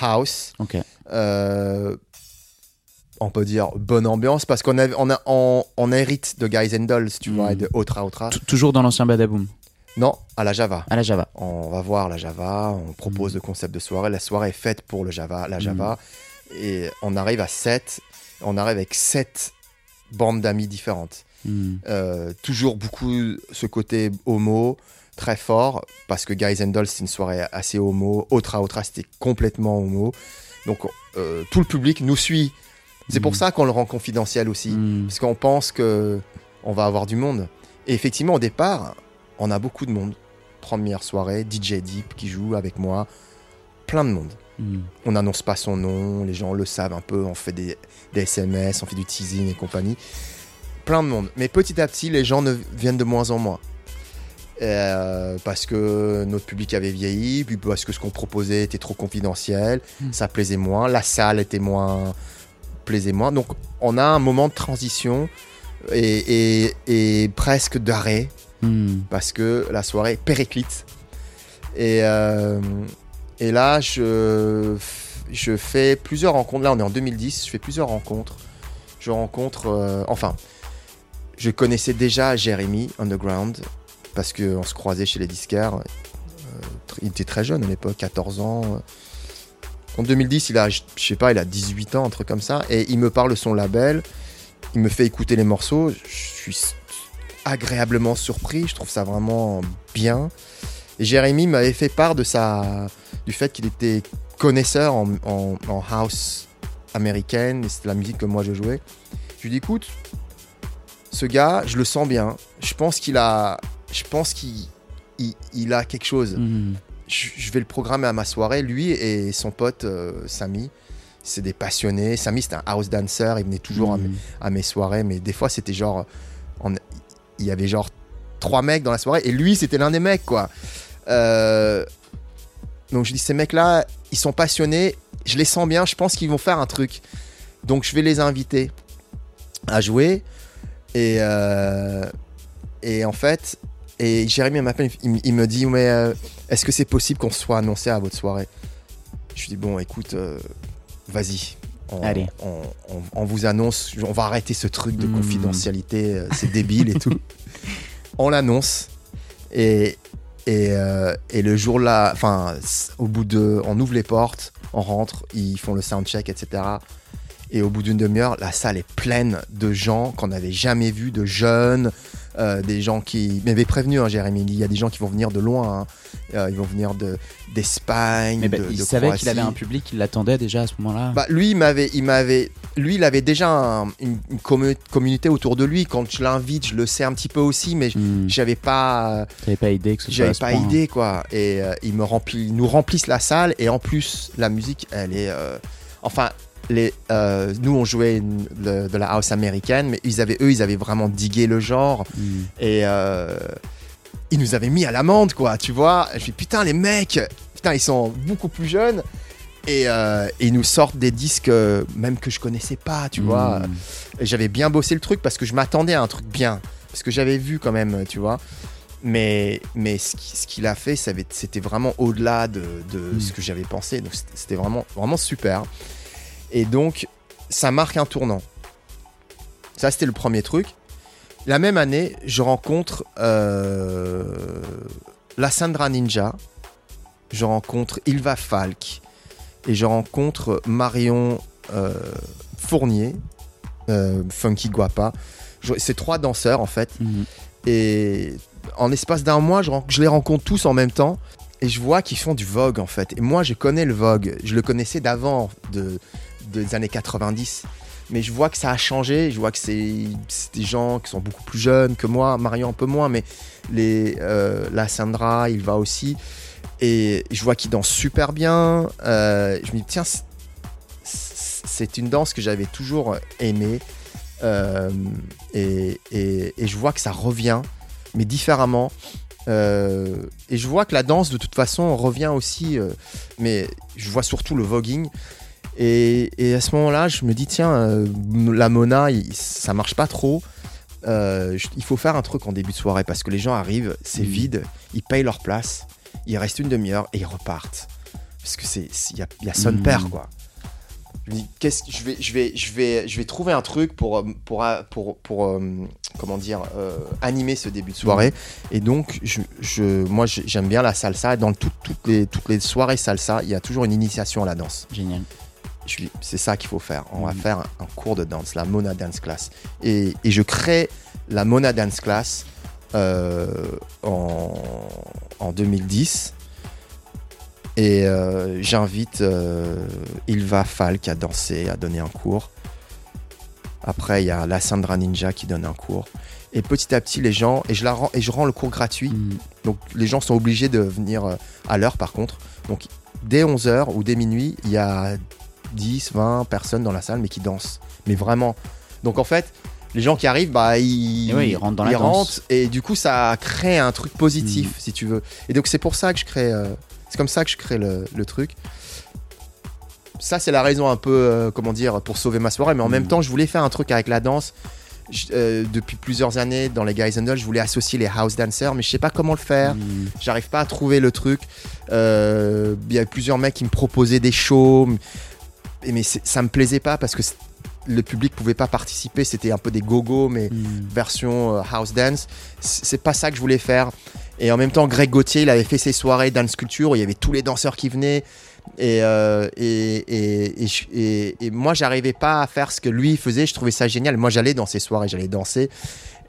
house. Ok. Euh, on peut dire bonne ambiance parce qu'on a, on a, on, on hérite de Guys and Dolls, tu vois, et de Otra Otra. T- Toujours dans l'ancien Badaboom? Non, à la Java. À la Java. On va voir la Java, on propose le concept de soirée. La soirée est faite pour le Java, la Java. Et on arrive à 7. On arrive avec 7 bandes d'amis différentes. Hmm. Euh, toujours beaucoup ce côté homo très fort parce que Guys and Dolls c'est une soirée assez homo Otra Otra c'était complètement homo donc euh, tout le public nous suit c'est pour Mm. ça qu'on le rend confidentiel aussi Hmm. parce qu'on pense que on va avoir du monde et effectivement au départ on a beaucoup de monde première soirée DJ Deep qui joue avec moi plein de monde Hmm. on n'annonce pas son nom, les gens le savent un peu, on fait des, des SMS, on fait du teasing et compagnie. Plein de monde. Mais petit à petit, les gens ne viennent de moins en moins. Euh, parce que notre public avait vieilli, puis parce que ce qu'on proposait était trop confidentiel, Mm. ça plaisait moins, la salle était moins plaisait moins. Donc on a un moment de transition et, et- et presque d'arrêt Hmm. parce que la soirée périclite. Et, euh, et là, je, je fais plusieurs rencontres. Là, on est en 2010, je fais plusieurs rencontres. Je rencontre, euh, enfin, je connaissais déjà Jérémy Underground parce qu'on se croisait chez les disquaires. Euh, il était très jeune à l'époque, 14 ans. En 2010, il a, je sais pas, il a 18 ans, un truc comme ça. Et il me parle de son label. Il me fait écouter les morceaux. Je suis agréablement surpris. Je trouve ça vraiment bien. Et Jérémy m'avait fait part de sa, du fait qu'il était connaisseur en, en- en house américaine. Et c'était la musique que moi je jouais. Je lui dis écoute, ce gars, je le sens bien. Je pense qu'il a, je pense qu'il il, il a quelque chose. Hmm. Je, je vais le programmer à ma soirée. Lui et son pote euh, Samy, c'est des passionnés. Samy, c'était un house dancer. Il venait toujours à mes- à mes soirées, mais des fois c'était genre. on- il y avait genre trois mecs dans la soirée et lui c'était l'un des mecs quoi. Euh, donc je dis ces mecs là, ils sont passionnés, je les sens bien, je pense qu'ils vont faire un truc. Donc je vais les inviter à jouer et, euh, et en fait, et Jérémy m'appelle, il, me- il me dit mais euh, est-ce que c'est possible qu'on soit annoncé à votre soirée? Je lui dis bon écoute, euh, vas-y. On, Allez. on- on- on vous annonce, on va arrêter ce truc de Mm. confidentialité, c'est débile et tout. [laughs] On l'annonce et, et, euh, et le jour là, enfin, au bout de, on ouvre les portes, on rentre, ils font le soundcheck, etc. Et au bout d'une demi-heure, la salle est pleine de gens qu'on n'avait jamais vus, de jeunes, euh, des gens qui m'avaient prévenu, hein, Jérémy. Il y a des gens qui vont venir de loin. hein. Euh, ils vont venir de d'Espagne, Mais ben, de, il de savait qu'il avait un public qui l'attendait déjà à ce moment-là. Bah, lui, il m'avait, il m'avait, lui, il avait déjà un- une, une commu- communauté autour de lui. Quand je l'invite, je le sais un petit peu aussi, mais Hmm. j'avais pas, T'avais pas idée que ce j'avais pas point. idée quoi. Et euh, ils me ils nous remplissent la salle et en plus la musique, elle est, euh, enfin. Les, euh, nous on jouait une- de, de la house américaine mais ils avaient eux ils avaient vraiment digué le genre Hmm. et euh, ils nous avaient mis à l'amende, quoi, tu vois. Je dis, putain, les mecs, putain, ils sont beaucoup plus jeunes. Et, euh, et ils nous sortent des disques, euh, même que je connaissais pas, tu vois. Hmm. Et j'avais bien bossé le truc parce que je m'attendais à un truc bien. Parce que j'avais vu quand même, tu vois. Mais, mais ce qui- ce qu'il a fait, c'était vraiment au-delà de, de Mm. ce que j'avais pensé. Donc c'était- c'était vraiment, vraiment super. Et donc, ça marque un tournant. Ça, c'était le premier truc. La même année, je rencontre euh, la Sandra Ninja. Je rencontre Ilva Falk. Et je rencontre Marion euh, Fournier, euh, Funky Guapa. C'est trois danseurs en fait. Hmm. Et en espace d'un mois, je les rencontre tous en même temps. Et je vois qu'ils font du Vogue en fait. Et moi, je connais le Vogue. Je le connaissais d'avant, de, des années 90. Mais je vois que ça a changé. Je vois que c'est des gens qui sont beaucoup plus jeunes que moi. Marion un peu moins, mais les, euh, la Sandra, il va aussi. Et je vois qu'ils dansent super bien. Euh, je me dis, tiens, c'est- une danse que j'avais toujours aimée. Euh, et, je vois que ça revient, mais différemment. Et je vois que la danse, de toute façon, revient aussi. mais je vois surtout le voguing. Et, et à ce moment-là, je me dis, tiens, euh, la Mona, il- ça marche pas trop. Euh, je- il faut faire un truc en début de soirée parce que les gens arrivent, c'est Mhm. vide, ils payent leur place, il reste une demi-heure et ils repartent. Parce que c'est, il y a, y a son Mhm. père, quoi. Je me dis, qu'est-ce que je vais, je vais, je vais, je vais trouver un truc pour, euh, pour, pour, pour, comment dire, euh, animer ce début de soirée. Et donc, je, je- moi, j'aime bien la salsa. Dans tout- toutes, les, toutes les soirées salsa, il y a toujours une initiation à la danse. Génial. C'est ça qu'il faut faire. On va Mhm. faire un, un cours de danse, la Mona Dance Class. Et, et je crée la Mona Dance Class euh, en, en 2010. Et euh, j'invite euh, Ilva Falk à danser, à donner un cours. Après, il y a la Sandra Ninja qui donne un cours. Et petit à petit, les gens, et je, la rends, et je rends le cours gratuit. Mm. Donc les gens sont obligés de venir à l'heure par contre. Donc dès 11h ou dès minuit, il y a 10, 20 personnes dans la salle mais qui dansent. Mais vraiment. Donc en fait, les gens qui arrivent, bah, ils, ils rentrent dans la danse. rentrent, et du coup ça crée un truc positif Mhm. si tu veux. Et donc c'est pour ça que je crée... euh, c'est comme ça que je crée le, le truc. Ça c'est la raison un peu, euh, comment dire, pour sauver ma soirée. Mais en Mhm. même temps, je voulais faire un truc avec la danse. Je- euh, depuis plusieurs années dans les Guys and Dolls, je voulais associer les house dancers, mais je sais pas comment le faire. Mm. J'arrive pas à trouver le truc. Euh, Il y a plusieurs mecs qui me proposaient des shows, mais ça me plaisait pas parce que le public pouvait pas participer. C'était un peu des go-go, mais Mm. version euh, house dance. C'est pas ça que je voulais faire. Et en même temps, Greg Gauthier, il avait fait ses soirées dance culture où il y avait tous les danseurs qui venaient. Et, euh, et, et, et, moi, j'arrivais pas à faire ce que lui faisait. Je trouvais ça génial. Moi, j'allais dans ses soirées, j'allais danser.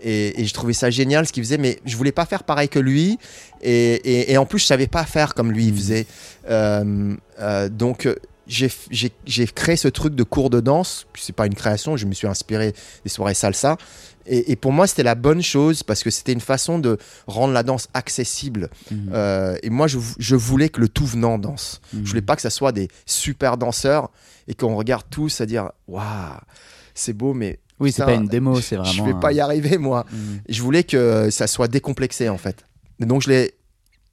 Et, je trouvais ça génial ce qu'il faisait, mais je voulais pas faire pareil que lui. Et, en plus, je savais pas faire comme lui il Mhm. faisait. Euh, euh, donc, j'ai créé ce truc de cours de danse. C'est pas une création, je me suis inspiré des soirées salsa. Et, et pour moi, c'était la bonne chose parce que c'était une façon de rendre la danse accessible. Mm. Euh, et moi, je, je voulais que le tout venant danse. Mm. Je voulais pas que ça soit des super danseurs et qu'on regarde tous à dire Waouh, c'est beau, mais Oui, c'est pas une démo, c'est vraiment. je vais pas y arriver, moi. Mm. Je voulais que ça soit décomplexé en fait. Et donc je l'ai,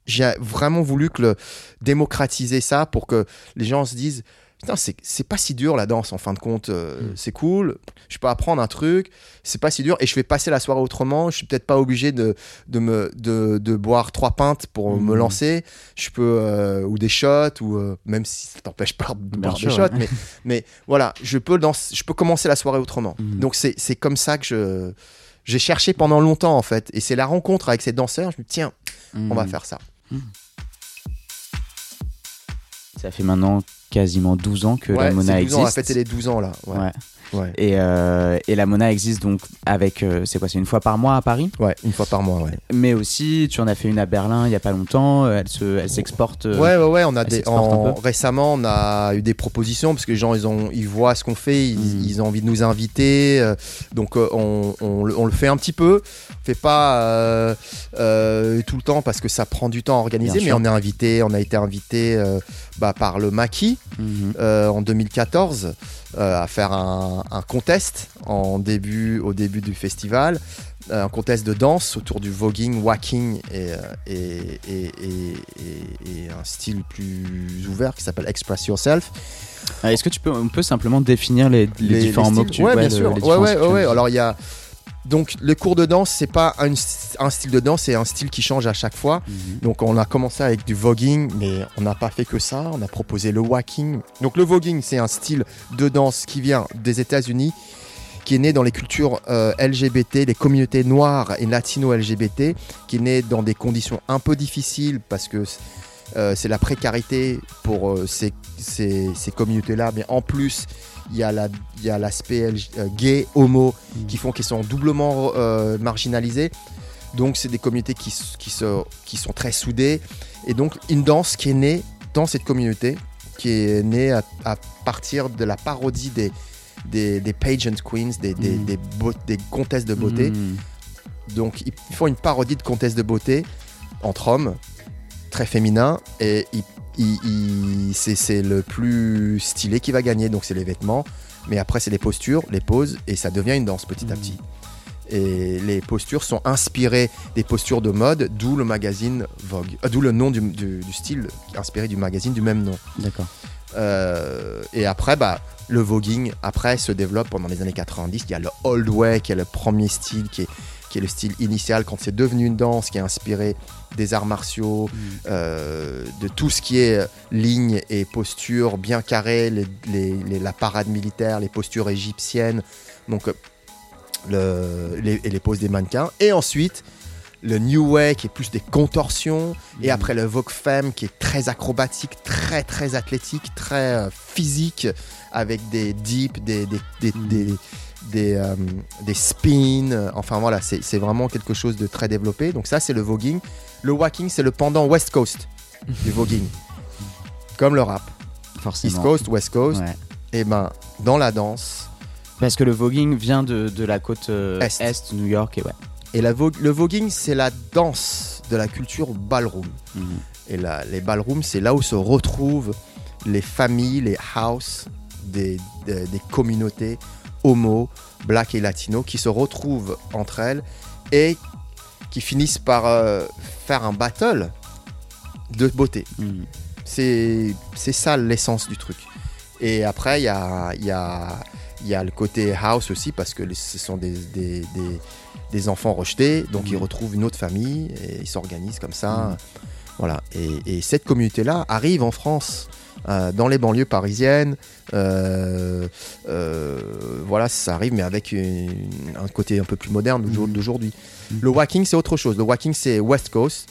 j'ai vraiment voulu que le démocratiser ça pour que les gens se disent putain c'est pas si dur la danse en fin de compte, euh, Mm. c'est cool. Je peux apprendre un truc, c'est pas si dur et je vais passer la soirée autrement. Je suis peut-être pas obligé de de me de, de boire trois pintes pour Mm. me lancer. Je peux euh, ou des shots ou euh, même si ça t'empêche pas de boire des shots, ouais. mais mais voilà, je peux danser, je peux commencer la soirée autrement. Mm. Donc c'est comme ça que je j'ai cherché pendant longtemps en fait. Et c'est la rencontre avec ces danseurs. Je me dis, tiens, on va Mm. faire ça. Ça fait maintenant quasiment 12 ans que la ouais, Mona c'est 12 ans, on a existe. fêté les 12 ans là. Ouais, Ouais. Ouais. Et, euh, et la Mona existe donc avec, euh, c'est quoi, c'est une fois par mois à Paris? Ouais, une fois par mois, ouais. Mais aussi, tu en as fait une à Berlin il y a pas longtemps, euh, elle se- elle s'exporte. euh, Ouais, ouais, ouais, on a des, en- récemment, on a eu des propositions parce que les gens, ils, ont, ils voient ce qu'on fait, ils, Mm. ils ont envie de nous inviter. euh, donc, on, on le- on le fait un petit peu. On fait pas tout le temps parce que ça prend du temps à organiser, mais on est invité, on a été invité bah, par le Maquis euh, en 2014 euh, à faire un, un contest en début, au début du festival. Euh, Un contest de danse autour du voguing, whacking et, euh, et, et, et- un style plus ouvert qui s'appelle Express Yourself. Ah, Est-ce que tu peux, on peut simplement définir les, les différents mots styles- que tu Ouais, ouais, bien sûr. les Ouais, ouais, ouais. Alors, il y a. Donc, le cours de danse, c'est pas un, un style de danse, c'est un style qui change à chaque fois. Mhm. Donc on a commencé avec du voguing, mais on n'a pas fait que ça. On a proposé le whacking. Donc le voguing, c'est un style de danse qui vient des États-Unis, qui est né dans les cultures euh, LGBT, les communautés noires et latino-LGBT, qui est né dans des conditions un peu difficiles parce que euh, c'est la précarité pour euh, ces, ces- ces communautés-là, mais en plus il y a la- l'aspect LG euh, gay, homo, Mhm. qui font qu'ils sont doublement euh, marginalisés. Donc c'est des communautés qui, qui, se- qui sont très soudées. Et donc une danse qui est née dans cette communauté, qui est née à, à partir de la parodie des, des, des pageant queens, des, des, Mhm. des, des comtesses de beauté. Mhm. Donc ils font une parodie de comtesse de beauté entre hommes, très féminin, et ils- c'est le plus stylé qui va gagner. Donc c'est les vêtements, mais après c'est les postures, les poses, et ça devient une danse petit à Mhm. petit. Et les postures sont inspirées des postures de mode, d'où le magazine Vogue, euh, d'où le nom du, du- du style inspiré du magazine du même nom. D'accord. Euh, et après, bah, le voguing après se développe pendant les années 90. Il y a le old way qui est le premier style, qui est, qui est le style initial quand c'est devenu une danse, qui est inspiré des arts martiaux, Mhm. euh, de tout ce qui est ligne et posture bien carrée, les, les- les- la parade militaire, les postures égyptiennes. Donc, euh, le, les, et les poses des mannequins. Et ensuite, le New Way qui est plus des contorsions. Et Mhm. après, le Vogue Femme qui est très acrobatique, très, très athlétique, très euh, physique, avec des dips, des, des, des, Mhm. des, des, euh, des spins. euh, Enfin voilà, c'est vraiment quelque chose de très développé. Donc ça, c'est le voguing. Le walking, c'est le pendant West Coast du voguing. Comme le rap. Forcément. East Coast, West Coast. Ouais. Et ben, dans la danse, Parce que le voguing vient de, de la côte euh, Est. est. New York, et ouais. et la le voguing, c'est la danse de la culture ballroom. Mhm. Et là, les ballrooms, c'est là où se retrouvent les familles, les houses des, des, des communautés homo, black et latino qui se retrouvent entre elles et qui finissent par euh, faire un battle de beauté. Mhm. C'est c'est ça l'essence du truc. Et après, il y a, il y, a, y a le côté house aussi, parce que ce sont des, des, des- des enfants rejetés, donc ils retrouvent une autre famille et ils s'organisent comme ça. Mhm. Voilà. Et, et cette communauté-là arrive en France, euh, dans les banlieues parisiennes. Euh, euh, voilà, ça arrive, mais avec une- un côté un peu plus moderne d'aujourd'hui- Mhm. d'aujourd'hui. Le walking, c'est autre chose. Le walking, c'est West Coast.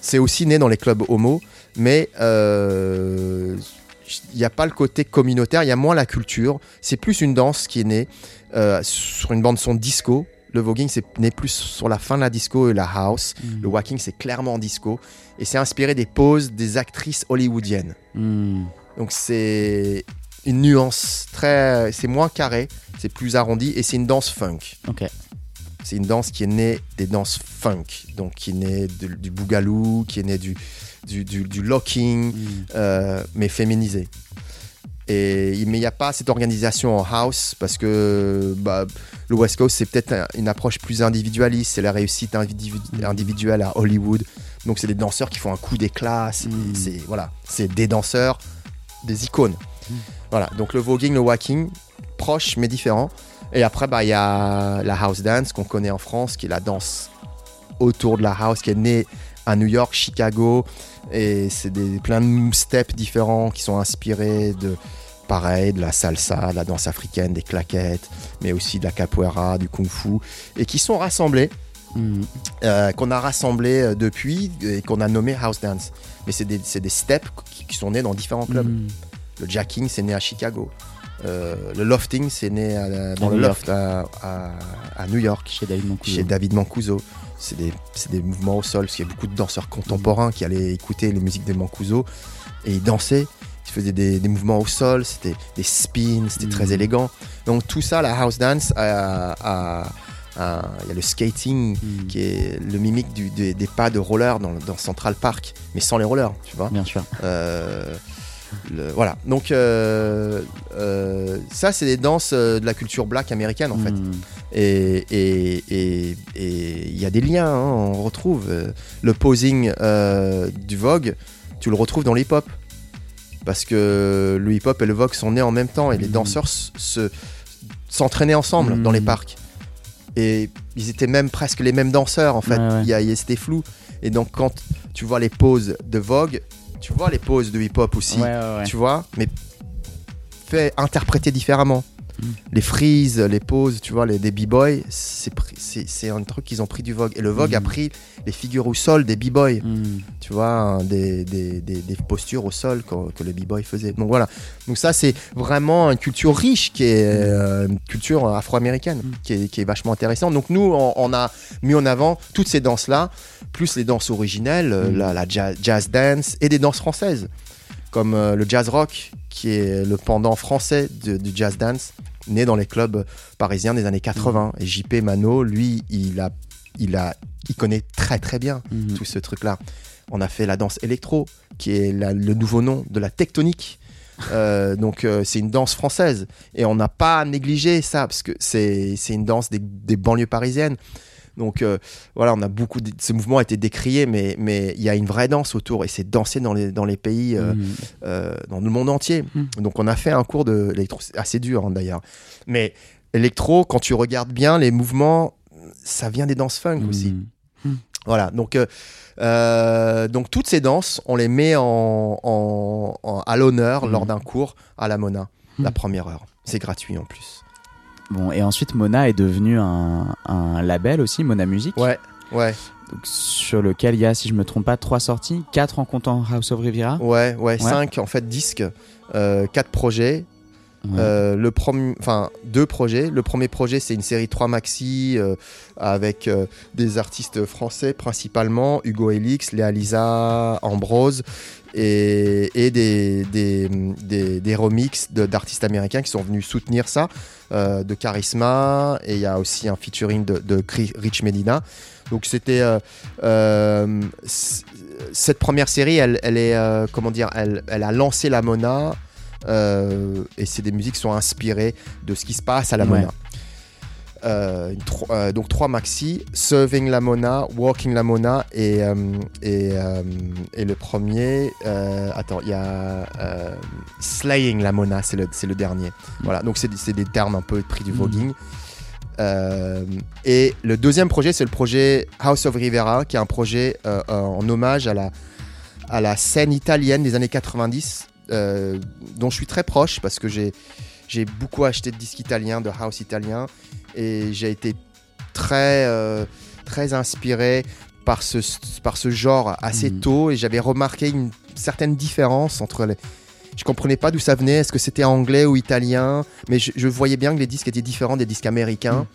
C'est aussi né dans les clubs homo, mais euh, il n'y a pas le côté communautaire, il y a moins la culture. C'est plus une danse qui est née euh, sur une bande son disco. Le voguing, c'est né plus sur la fin de la disco et la house. Mhm. Le walking, c'est clairement disco. Et c'est inspiré des poses des actrices hollywoodiennes. Mhm. Donc c'est une nuance très. C'est moins carré, c'est plus arrondi et c'est une danse funk. Ok. C'est une danse qui est née des danses funk, donc qui est née de- du boogaloo, qui est née du, du, du- du locking, Mhm. euh, mais féminisé. Et, mais il n'y a pas cette organisation en house parce que bah, le West Coast, c'est peut-être un- une approche plus individualiste. C'est la réussite individu- Mhm. individuelle à Hollywood. Donc, c'est des danseurs qui font un coup d'éclat. C'est c'est- voilà, des danseurs, des icônes. Voilà, donc le voguing, le walking, proche mais différent. Et après, bah, il y a la house dance qu'on connaît en France, qui est la danse autour de la house, qui est née à New York, Chicago. Et c'est des, plein de steps différents qui sont inspirés de, pareil, de la salsa, de la danse africaine, des claquettes, mais aussi de la capoeira, du kung-fu, et qui sont rassemblés, Mhm. euh, qu'on a rassemblés euh, depuis et qu'on a nommé house dance. Mais c'est des, c'est des steps qui, qui sont nés dans différents clubs. Mhm. Le jacking, c'est né à Chicago. Euh, le lofting, c'est né à- dans le New loft à, à- à New York, Chez David Moncuso. chez David Mancuso. C'est des, mouvements au sol, parce qu'il y a beaucoup de danseurs contemporains qui allaient écouter les musiques de Mancuso et ils dansaient. Ils faisaient des, des mouvements au sol, c'était des spins, c'était très Mhm. élégant. Donc tout ça, la house dance, il y a le skating Mhm. qui est le mimique du- des, des pas de roller dans, dans Central Park, mais sans les rollers, tu vois. Bien sûr. Euh, le- voilà. Donc euh, euh, ça, c'est des danses euh, de la culture black américaine en fait. Et et- et- et il y a des liens. hein, on retrouve le posing euh, du Vogue. Tu le retrouves dans l'hip-hop parce que le hip-hop et le Vogue sont nés en même temps et les Mhm. danseurs se s'entraînaient ensemble dans les parcs. Et ils étaient même presque les mêmes danseurs en fait. Ouais, ouais. Il il C'était flou. Et donc quand tu vois les poses de Vogue, tu vois les poses de hip-hop aussi Ouais, ouais, ouais. tu vois, mais fait interpréter différemment. Mm. Les freeze, les poses, tu vois, les, des b-boys, c'est un truc qu'ils ont pris du Vogue. Et le Vogue Mm. a pris les figures au sol des b-boys, Mhm. tu vois, hein, des, des, des- des postures au sol que, que les b-boys faisaient. Donc voilà. Donc ça, c'est vraiment une culture riche qui est euh, une culture afro-américaine, Mm. qui, est, qui est vachement intéressante. Donc nous, on, on a mis en avant toutes ces danses-là, plus les danses originelles, euh, Mm. la, la jazz, jazz dance et des danses françaises comme euh, le jazz rock, qui est le pendant français de- du jazz dance, né dans les clubs parisiens des années 80. Et JP Mano, lui, il, a, il, a, il connaît très très bien Mhm. tout ce truc-là. On a fait la danse électro, qui est la- le nouveau nom de la tectonique. Euh, [laughs] donc euh, c'est une danse française et on n'a pas négligé ça parce que c'est c'est une danse des, des banlieues parisiennes. Donc euh, voilà, on a beaucoup de, ce mouvement a été décrié, mais mais il y a une vraie danse autour et c'est dansé dans les dans les pays euh, Mhm. euh, dans le monde entier. Mm. Donc on a fait un cours de électro, c'est assez dur hein, d'ailleurs. Mais électro, quand tu regardes bien les mouvements, ça vient des danses funk aussi. Mhm. Voilà, donc, euh, euh, donc toutes ces danses, on les met en, en- en- à l'honneur lors d'un cours à la Mona, la première heure. C'est gratuit en plus. Bon, et ensuite, Mona est devenu un, un label aussi, Mona Music, Ouais, ouais, donc, sur lequel il y a, si je me trompe pas, trois sorties, quatre en comptant House of Riviera. ouais, ouais, cinq en fait disques, euh, quatre projets. Ouais. Euh, le enfin deux projets. Le premier projet c'est une série 3 maxi euh, avec des artistes français principalement, Hugo Elix, Léa Lisa, Ambrose et, et des, des, des, des remixes de- d'artistes américains qui sont venus soutenir ça, euh, de Charisma et il y a aussi un featuring de, Rich Medina. Donc c'était euh, euh, cette première série, elle, elle est comment dire, elle, elle a lancé la Mona et c'est des musiques qui sont inspirées de ce qui se passe à la Ouais. Mona. Euh, tro- euh, donc trois maxi, Serving la Mona, Walking la Mona et, euh, et, et le premier, attends, il y a Slaying la Mona, c'est le, le dernier. Voilà, donc c'est des- termes un peu pris du Mhm. voguing. Et le deuxième projet, c'est le projet House of Rivera, qui est un projet en hommage à la, à la scène italienne des années 90, euh, dont je suis très proche parce que j'ai j'ai beaucoup acheté de disques italiens, de house italien, et j'ai été très, euh, très inspiré par ce, par ce genre assez Mhm. tôt, et j'avais remarqué une certaine différence entre les. Je comprenais pas d'où ça venait, est-ce que c'était anglais ou italien, mais je, je voyais bien que les disques étaient différents des disques américains. Mhm.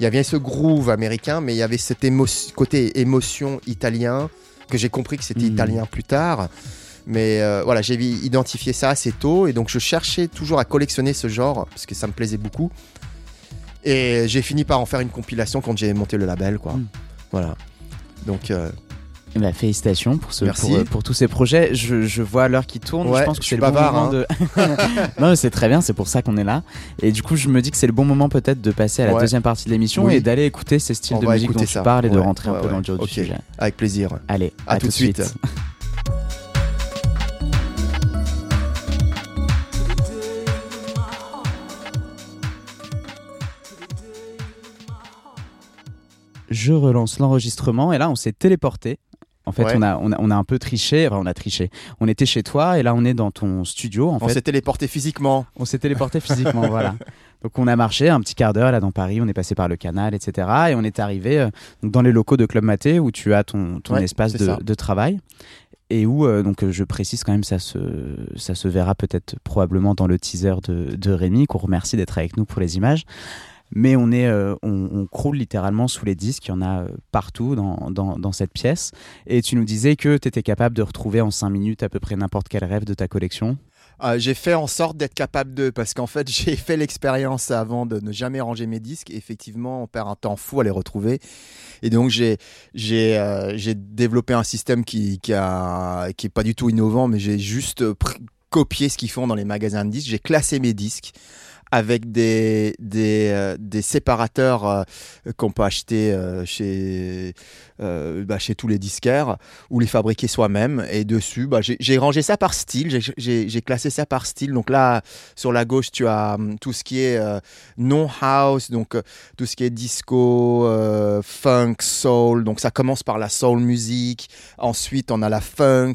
Il y avait ce groove américain, mais il y avait cet émo- côté émotion italien que j'ai compris que c'était Mhm. italien plus tard. Mais euh, voilà, j'ai identifié ça assez tôt et donc je cherchais toujours à collectionner ce genre parce que ça me plaisait beaucoup. Et j'ai fini par en faire une compilation quand j'ai monté le label, quoi. Mhm. Voilà. Donc euh, Eh ben, félicitations pour, ce, Merci. pour, pour tous ces projets. Je, je vois l'heure qui tourne. Ouais, je pense que c'est le bon bavard, moment hein. de. [laughs] non, mais c'est très bien. C'est pour ça qu'on est là. Et du coup, je me dis que c'est le bon moment peut-être de passer à la Ouais. deuxième partie de l'émission Oui. et d'aller écouter ces styles On de musique dont écouter tu ça. parles et de Ouais, rentrer un ouais, peu dans le dur du Ok. sujet. avec plaisir. Allez, À tout de suite. [laughs] je relance l'enregistrement et là on s'est téléporté. En fait, Ouais. on, a, on, a, on a un peu triché, enfin on a triché. On était chez toi et là on est dans ton studio. En On s'est téléporté physiquement. on s'est téléporté physiquement, voilà. [laughs] Donc on a marché un petit quart d'heure là dans Paris, on est passé par le canal, etc. Et on est arrivé euh, dans les locaux de Club Maté où tu as ton, ton Ouais, espace de, travail. Et où, euh, donc je précise quand même, ça se, ça se verra peut-être probablement dans le teaser de, de Rémi, qu'on remercie d'être avec nous pour les images. Mais on, est, euh, on, croule littéralement sous les disques, il y en a euh, partout dans, dans, cette pièce. Et tu nous disais que tu étais capable de retrouver en 5 minutes à peu près n'importe quel rêve de ta collection. Euh, j'ai fait en sorte d'être capable de, parce qu'en fait [laughs] j'ai fait l'expérience avant de ne jamais ranger mes disques. Effectivement, on perd un temps fou à les retrouver. Et donc j'ai j'ai euh, développé un système qui qui a qui est pas du tout innovant, mais j'ai juste copié ce qu'ils font dans les magasins de disques. J'ai classé mes disques avec des des, euh, des séparateurs euh, qu'on peut acheter euh, chez euh, bah, chez tous les disquaires ou les fabriquer soi-même. Et dessus, bah, j'ai rangé ça par style, j'ai- classé ça par style. Donc là, sur la gauche, tu as hum, tout ce qui est euh, non house, donc euh, tout ce qui est disco, funk, soul. Donc ça commence par la soul music. Ensuite, on a la funk.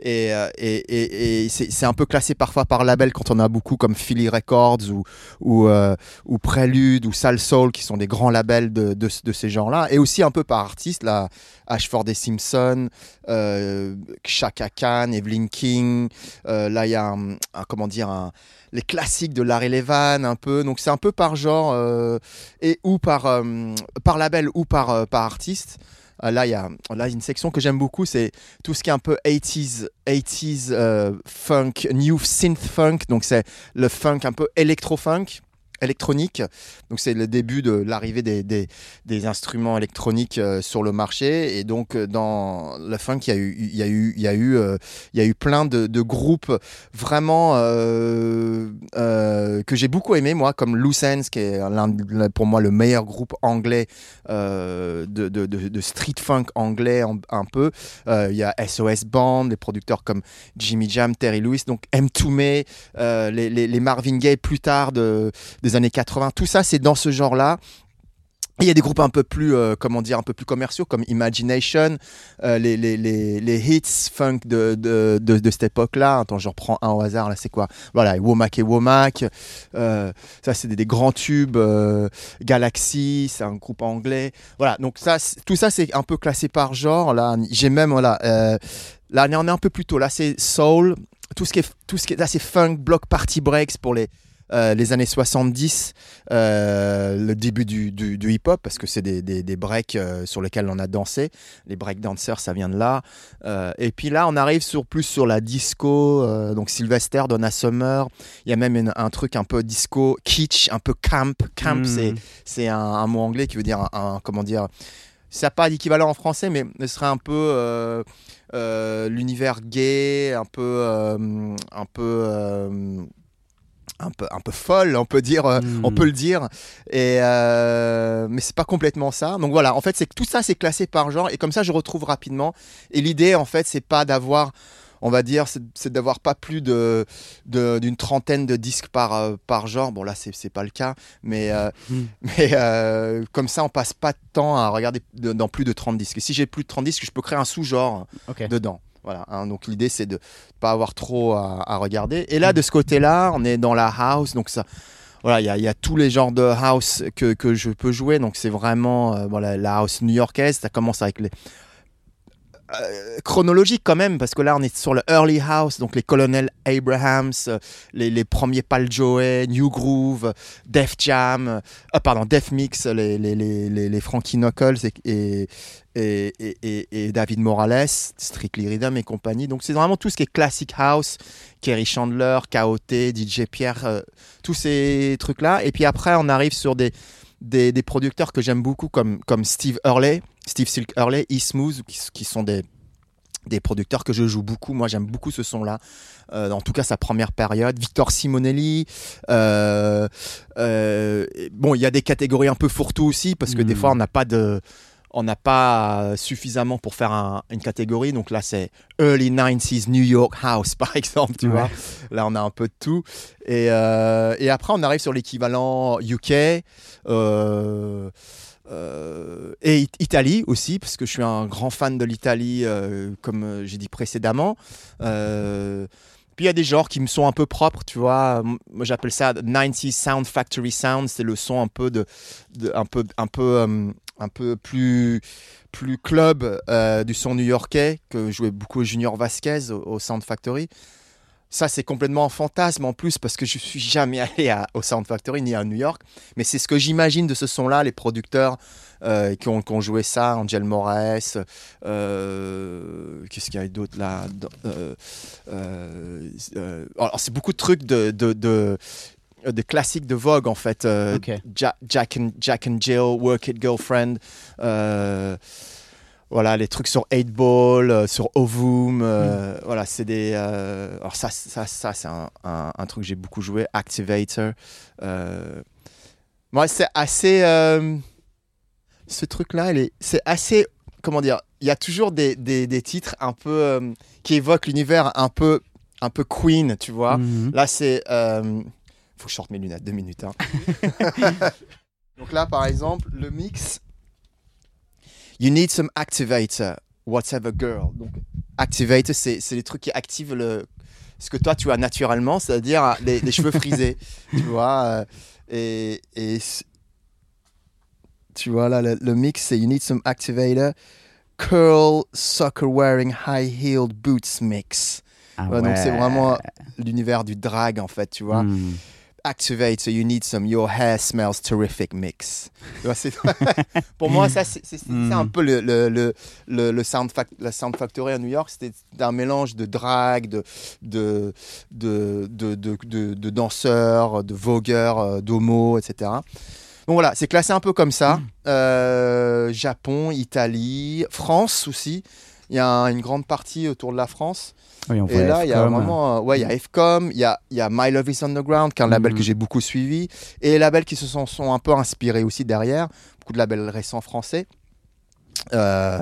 Et, et, et, et c'est un peu classé parfois par label quand on a beaucoup comme Philly Records ou, ou, euh, ou Prélude ou Sal Soul qui sont des grands labels de, de, ces genres-là. Et aussi un peu par artistes, là, Ashford et Simpson, euh, Chaka Khan, Evelyn King. Euh, là, il y a comment dire, les classiques de Larry Levan un peu. Donc c'est un peu par genre euh, et ou par, euh, par label ou par, par artiste. Euh, Là, il y a une section que j'aime beaucoup, c'est tout ce qui est un peu 80s, 80s euh, funk, new synth funk. Donc, c'est le funk un peu électro-funk, électronique. Donc, c'est le début de l'arrivée des, des, instruments électroniques euh, sur le marché. Et donc, euh, dans le funk, il y a eu, il y a eu, il y a eu, euh, il y a eu plein de, groupes vraiment que j'ai beaucoup aimé, moi, comme Loose qui est pour moi le meilleur groupe anglais de, de, street funk anglais un, peu. Il y a SOS Band, des producteurs comme Jimmy Jam, Terry Lewis, donc M. Toomey, euh, les, les, Marvin Gaye plus tard de, années 80. Tout ça, c'est dans ce genre-là. Il y a des groupes un peu plus, euh, comment dire, un peu plus commerciaux comme Imagination, euh, les, les, les, hits funk de, de, de, cette époque-là. Attends, je reprends un au hasard, là, c'est quoi? Voilà, Womack et Womack. Euh, ça, c'est des, des grands tubes. Galaxy, c'est un groupe anglais. Voilà, donc ça, tout ça, c'est un peu classé par genre. Là, j'ai même, voilà, là, on est un peu plus tôt. Là, c'est soul. Tout ce qui est, tout ce qui est, là, c'est funk, block, party breaks pour les, euh, les années 70, euh, le début du, du- du hip-hop, parce que c'est des, des, des breaks euh, sur lesquels on a dansé. Les break dancers, ça vient de là. Euh, et puis là, on arrive sur, plus sur la disco, donc Sylvester, Donna Summer. Il y a même une- un truc un peu disco, kitsch, un peu camp. Camp, Mm. c'est un, un mot anglais qui veut dire un, un- comment dire ça n'a pas d'équivalent en français mais ce serait un peu euh, euh, l'univers gay un peu euh, un peu un peu un peu folle on peut dire euh, on peut le dire et euh, mais c'est pas complètement ça donc voilà en fait c'est que tout ça c'est classé par genre et comme ça je retrouve rapidement et l'idée en fait c'est pas d'avoir on va dire, c'est d'avoir pas plus de d'une trentaine de disques par, euh, par genre. Bon, là, c'est pas le cas, mais, euh, Mm. mais euh, comme ça, on passe pas de temps à regarder de- dans plus de 30 disques. Et si j'ai plus de 30 disques, je peux créer un sous-genre dedans. Voilà, hein. donc l'idée c'est de pas avoir trop à, regarder. Et là, de ce côté-là, on est dans la house, donc ça, voilà, il y a, tous les genres de house que, je peux jouer. Donc c'est vraiment euh, la house new-yorkaise. Ça commence avec les euh, chronologique quand même, parce que là on est sur le early house, donc les colonels Abrahams, euh, les, premiers Pal Joey, New Groove, Def Jam, euh, ah, pardon, Def Mix, les, les, les, Frankie Knuckles et, et, et- et David Morales, Strictly Rhythm et compagnie. Donc c'est vraiment tout ce qui est classic house, Kerry Chandler, KOT, DJ Pierre, euh, tous ces trucs-là. Et puis après on arrive sur des, des, des producteurs que j'aime beaucoup comme, comme Steve Hurley, Steve Silk Hurley, E-Smooth, qui, qui sont des, des producteurs que je joue beaucoup. Moi, j'aime beaucoup ce son-là. Euh, en tout cas, sa première période. Victor Simonelli. euh, euh, bon, il y a des catégories un peu fourre-tout aussi, parce que des Mm. fois, on n'a pas de. On n'a pas suffisamment pour faire un- une catégorie. Donc là, c'est Early 90s New York House, [laughs] par exemple, tu Ouais. vois. Là, on a un peu de tout. Et, euh, et après, on arrive sur l'équivalent UK. euh, euh, et It- Italie aussi, parce que je suis un grand fan de l'Italie, comme j'ai dit précédemment. Puis il y a des genres qui me sont un peu propres, tu vois. Moi j'appelle ça 90s Sound Factory Sound, c'est le son un peu de, de- un peu un peu un peu plus plus club euh, du son new-yorkais que jouait beaucoup Junior Vasquez au, Sound Factory. Ça, c'est complètement un fantasme en plus parce que je suis jamais [laughs] allé au Sound Factory ni à New York. Mais c'est ce que j'imagine de ce son-là, les producteurs euh, qui, ont, joué ça, Angel Moraes, euh, qu'est-ce qu'il y a d'autre là Alors, c'est beaucoup de trucs de, de classiques de Vogue en fait. Euh, Ok. Ja- Jack, and, Jack and Jill, Work It Girlfriend. euh, voilà, les trucs sur 8 Ball, euh, sur Ovum. euh, Voilà, c'est des. euh, alors, ça, ça, ça c'est un, un- un truc que j'ai beaucoup joué. Activator. Euh, moi, c'est assez. euh, ce truc-là, c'est assez. Comment dire Il y a toujours des, des, des titres un peu. euh, qui évoquent l'univers un peu, un peu Queen, tu vois. Mhm. Là, c'est. Faut que je sorte mes lunettes, deux minutes. hein. [laughs] Donc là, par exemple, le mix. You need some activator, whatever girl? Donc, activator, c'est c'est les trucs qui activent le, ce que toi tu as naturellement, c'est-à-dire les, les cheveux frisés. [laughs] tu vois euh, Et. et tu vois là, le, le mix, c'est You need some activator, curl, soccer wearing, high heeled boots mix. Ah Ouais, Donc c'est vraiment l'univers du drag en fait, tu vois. Mhm. Activate, so you need some Your hair smells terrific mix. [laughs] [laughs] Pour moi, ça c'est Mm. un peu le, le, le, le, sound fac- la Sound Factory à New York. C'était un mélange de drag, de, de, de, de, de, danseurs, de vogueurs, euh, d'homo, etc. Donc voilà, c'est classé un peu comme ça. Euh, Japon, Italie, France aussi. Il y a un- une grande partie autour de la France. Oui, on Et là, il y a FCOM. vraiment, euh, ouais, il y a FCOM, il y a, il y a My Love Is Underground, qui est un label Mhm. que j'ai beaucoup suivi, et les labels qui se sont, sont un peu inspirés aussi derrière, beaucoup de labels récents français. Euh,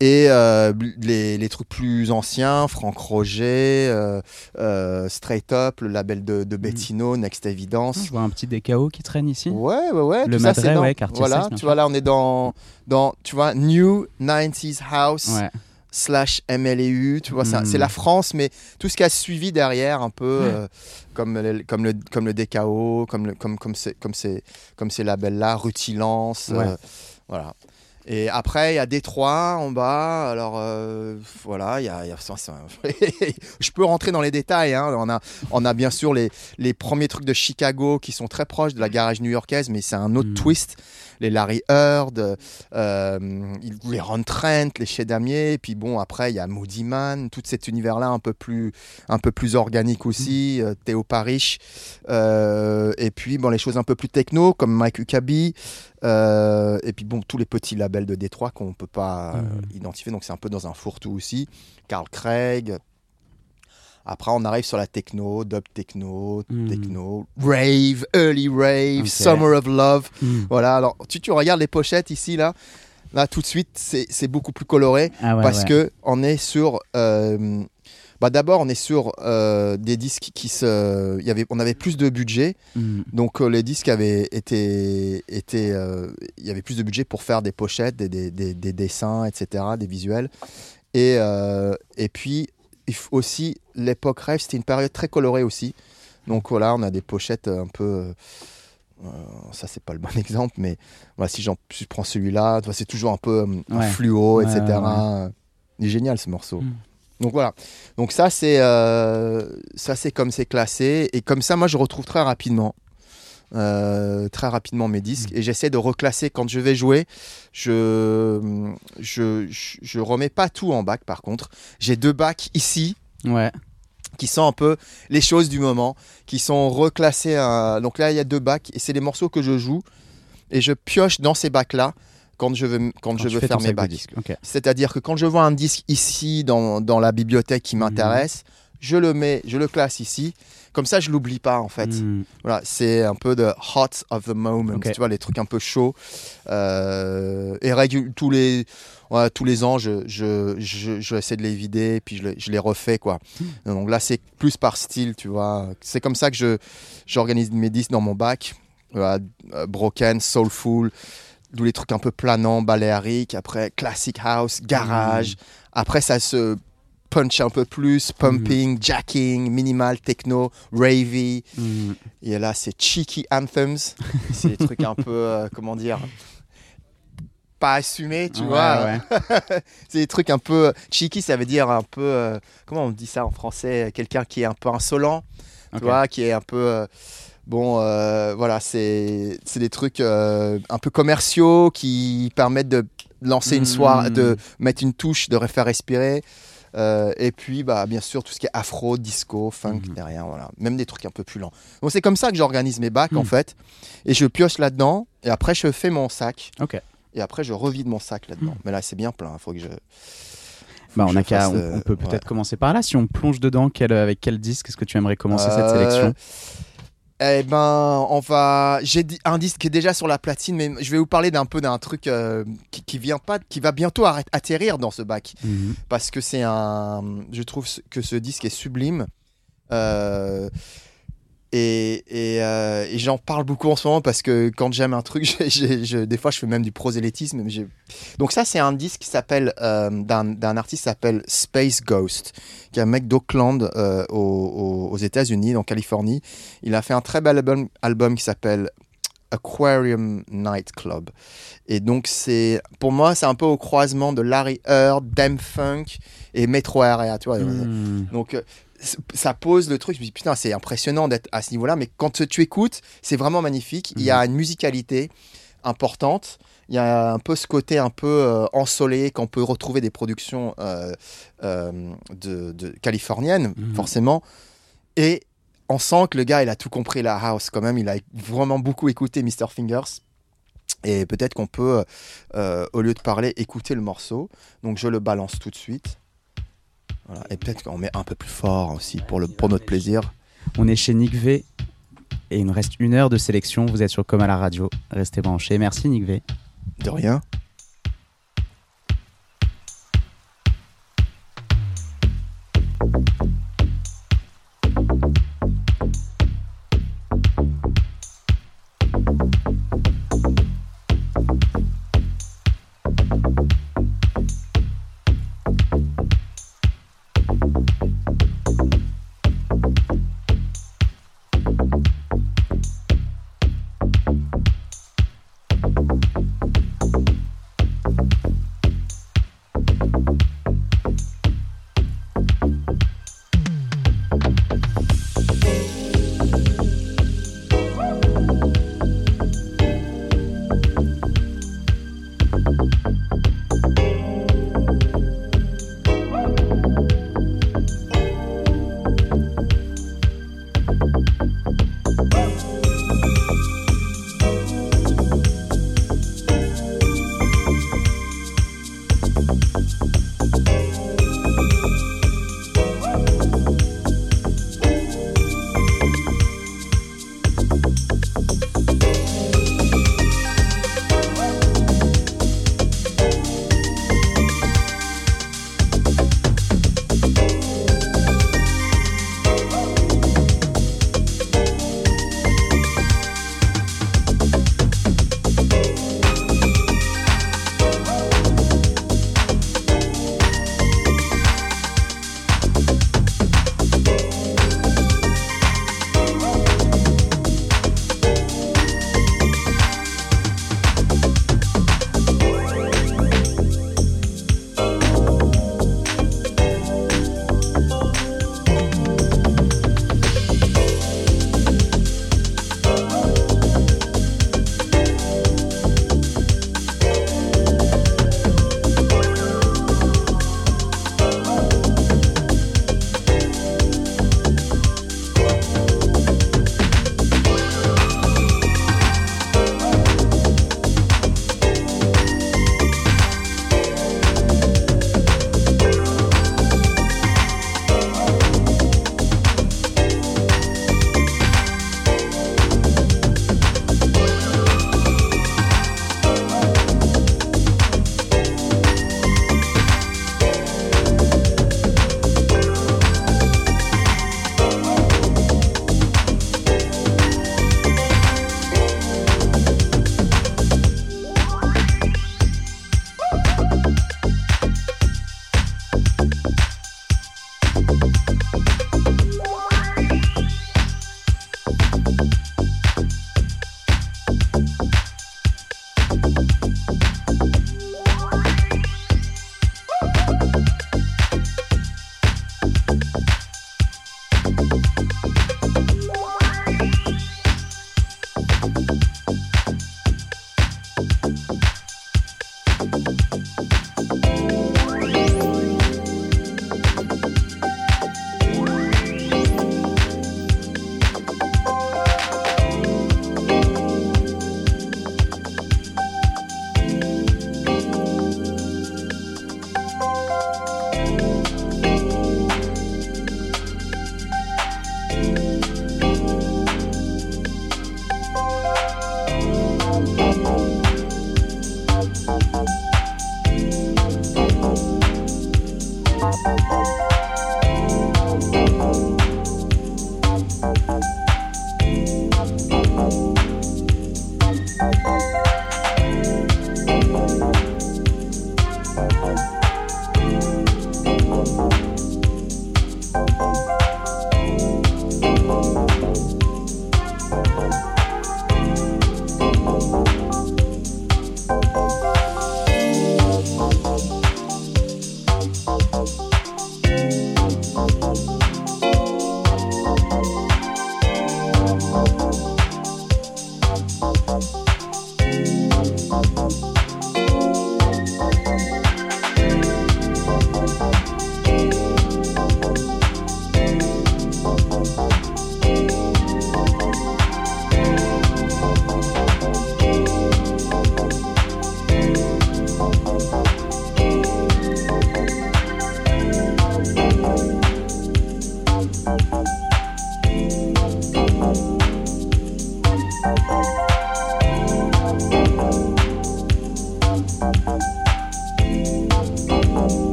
Et euh, les, les trucs plus anciens, Franck Roger, euh, euh, Straight Up, le label de, de Bettino, Next Evidence. Je vois un petit DKO qui traîne ici. Ouais, ouais, ouais. Le tout ça, dans- ouais, quartier Voilà, 16, bien tu vois, là, on est dans, dans tu vois, New 90s House Ouais. Slash MLEU, tu vois, c'est la France, mais tout ce qui a suivi derrière, un peu, euh, comme, le, comme, le, comme le DKO, comme, le, comme, comme, ces, comme, ces, comme ces labels-là, Rutilance, Ouais. euh, voilà. Et après, il y a Détroit en bas. Alors, euh, voilà, il y a. il y a- ça, ça- [laughs] Je peux rentrer dans les détails. hein. On, a, on a bien sûr les, les premiers trucs de Chicago qui sont très proches de la garage new-yorkaise, mais c'est un autre Mm. twist. Les Larry Heard, euh, les Ron Trent, les Chez Damier. Et puis bon, après, il y a Moody Man, tout cet univers-là un peu plus, un peu plus organique aussi. euh, Théo Parrish. Euh, et puis, bon, les choses un peu plus techno, comme Mike Huckabee. Euh, et puis bon, tous les petits labels de Détroit qu'on peut pas Mhm. identifier, donc c'est un peu dans un fourre-tout aussi. Carl Craig. Après, on arrive sur la techno, dub techno, Mhm. techno, rave, early rave, summer of love. Mm. Voilà, alors tu, tu regardes les pochettes ici, là, là tout de suite, c'est beaucoup plus coloré Ah ouais, parce ouais. que on est sur. euh, bah D'abord, on est sur euh, des disques qui se. Y avait, on avait plus de budget. Mm. Donc euh, les disques avaient été, été il y avait plus de budget pour faire des pochettes, des, des- des- des dessins, etc., des visuels. Et, et puis aussi l'époque rêve, c'était une période très colorée aussi. Donc voilà, on a des pochettes un peu, euh, euh, ça c'est pas le bon [laughs] exemple, mais voilà, si j'en si je prends celui-là, c'est toujours un peu euh, un fluo, Ouais, etc. ouais, Il est génial ce morceau. Mm. Donc voilà. Donc ça c'est euh, ça c'est comme c'est classé et comme ça moi je retrouve très rapidement euh, très rapidement mes disques et j'essaie de reclasser quand je vais jouer. Je je je, remets pas tout en bac par contre. J'ai deux bacs ici Ouais. qui sont un peu les choses du moment, qui sont reclassés. à- Donc là, il y a deux bacs et c'est les morceaux que je joue et je pioche dans ces bacs-là quand je veux, quand Quand je veux faire mes bacs. C'est-à-dire que quand je vois un disque ici dans, dans la bibliothèque qui m'intéresse, je le mets, je le classe ici. Comme ça, je l'oublie pas en fait. Mm. Voilà, c'est un peu de hot of the moment, tu vois, les trucs un peu chauds. Euh, et régu- tous les, ouais, tous les ans, je, je, je, je essaie de les vider, puis je, les- je les refais, quoi. Hmm. Donc là, c'est plus par style, tu vois. C'est comme ça que je, j'organise mes disques dans mon bac. Voilà, euh, broken, soulful, d'où les trucs un peu planants, baléariques. Après, classic house, garage. Après, ça se punch un peu plus, pumping, jacking, minimal, techno, ravey. Mm. Et là, c'est cheeky anthems. c'est des trucs un peu, euh, comment dire, pas assumés, tu Ouais, vois. ouais. [laughs] C'est des trucs un peu. Cheeky, ça veut dire un peu. euh, comment on dit ça en français Quelqu'un qui est un peu insolent, tu vois, qui est un peu. euh, bon, euh, voilà, c'est des trucs euh, un peu commerciaux qui permettent de lancer une soirée, Mm. de mettre une touche, de faire respirer. Euh, et puis, bah, bien sûr, tout ce qui est afro, disco, funk Mhm. derrière, voilà. Même des trucs un peu plus lents. Donc, c'est comme ça que j'organise mes bacs, en Mhm. fait. Et je pioche là-dedans. Et après, je fais mon sac. Ok. Et après, je revide mon sac là-dedans. Mhm. Mais là, c'est bien plein. Il faut que je. Bah, on, je a qu'à- fasse, on, euh, on peut ouais. peut-être commencer par là. Si on plonge dedans, quel, avec quel disque est-ce que tu aimerais commencer cette Euh, sélection? Eh ben, on va. J'ai dit- un disque qui est déjà sur la platine, mais je vais vous parler d'un peu d'un truc euh, qui, qui vient pas, qui va bientôt atterrir dans ce bac, Mhm. parce que c'est un. Je trouve que ce disque est sublime. Euh, et, et, euh, et j'en parle beaucoup en ce moment parce que quand j'aime un truc, [laughs] je- des fois je fais même du prosélytisme. Donc ça c'est un disque qui s'appelle euh, d'un artiste qui s'appelle Space Ghost, qui est un mec d'Oakland euh, aux, États-Unis, en Californie. Il a fait un très bel album, album qui s'appelle Aquarium Night Club. Et donc c'est pour moi c'est un peu au croisement de Larry Heard, Dem Funk et Metro Area, tu vois. Mm. Donc euh, ça pose le truc, je me dis putain c'est impressionnant d'être à ce niveau-là, mais quand tu écoutes, c'est vraiment magnifique. Il y a une musicalité importante, il y a un peu ce côté un peu euh, ensoleillé qu'on peut retrouver des productions euh, euh, de, de- californiennes, Mhm. forcément. Et on sent que le gars il a tout compris la house quand même, il a vraiment beaucoup écouté Mr. Fingers. Et peut-être qu'on peut, au lieu de parler, écouter le morceau. Donc je le balance tout de suite. Voilà. Et peut-être qu'on met un peu plus fort aussi pour, le, pour notre plaisir. On est chez Nick V et il nous reste une heure de sélection. Vous êtes sur Comme à la radio. Restez branchés. Merci Nick V. De rien.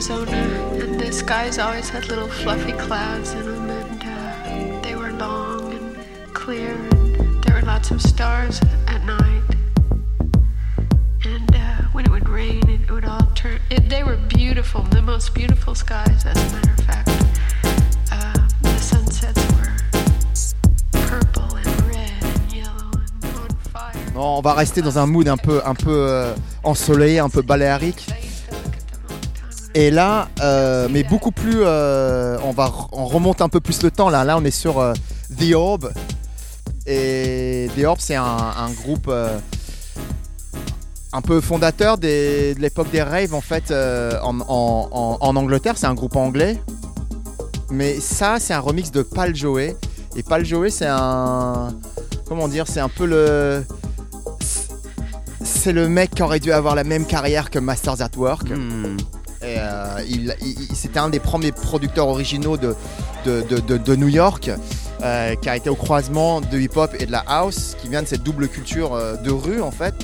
Arizona, and the skies always had little fluffy clouds in them, and uh, they were long and clear, and there were lots of stars at night. And uh, when it would rain, it, would all turn. It, they were beautiful, the most beautiful skies, as a matter of fact. Uh, the sunsets were purple and red and yellow and on fire. Va rester dans un mood un peu, un peu euh, ensoleillé, un peu baléarique. Et là, euh, mais beaucoup plus, euh, on va, on remonte un peu plus le temps. Là, là, on est sur euh, The Orb. Et The Orb, c'est un, groupe un peu fondateur de l'époque des raves en fait en Angleterre. C'est un groupe anglais. Mais ça, c'est un remix de Pal Joey. Et Pal Joey, c'est un, comment dire, c'est un peu le, c'est le mec qui aurait dû avoir la même carrière que Masters at Work. Hmm. Il, il- c'était un des premiers producteurs originaux de, de, de- de- de New York, euh, qui a été au croisement de hip-hop et de la house, qui vient de cette double culture euh, de rue en fait.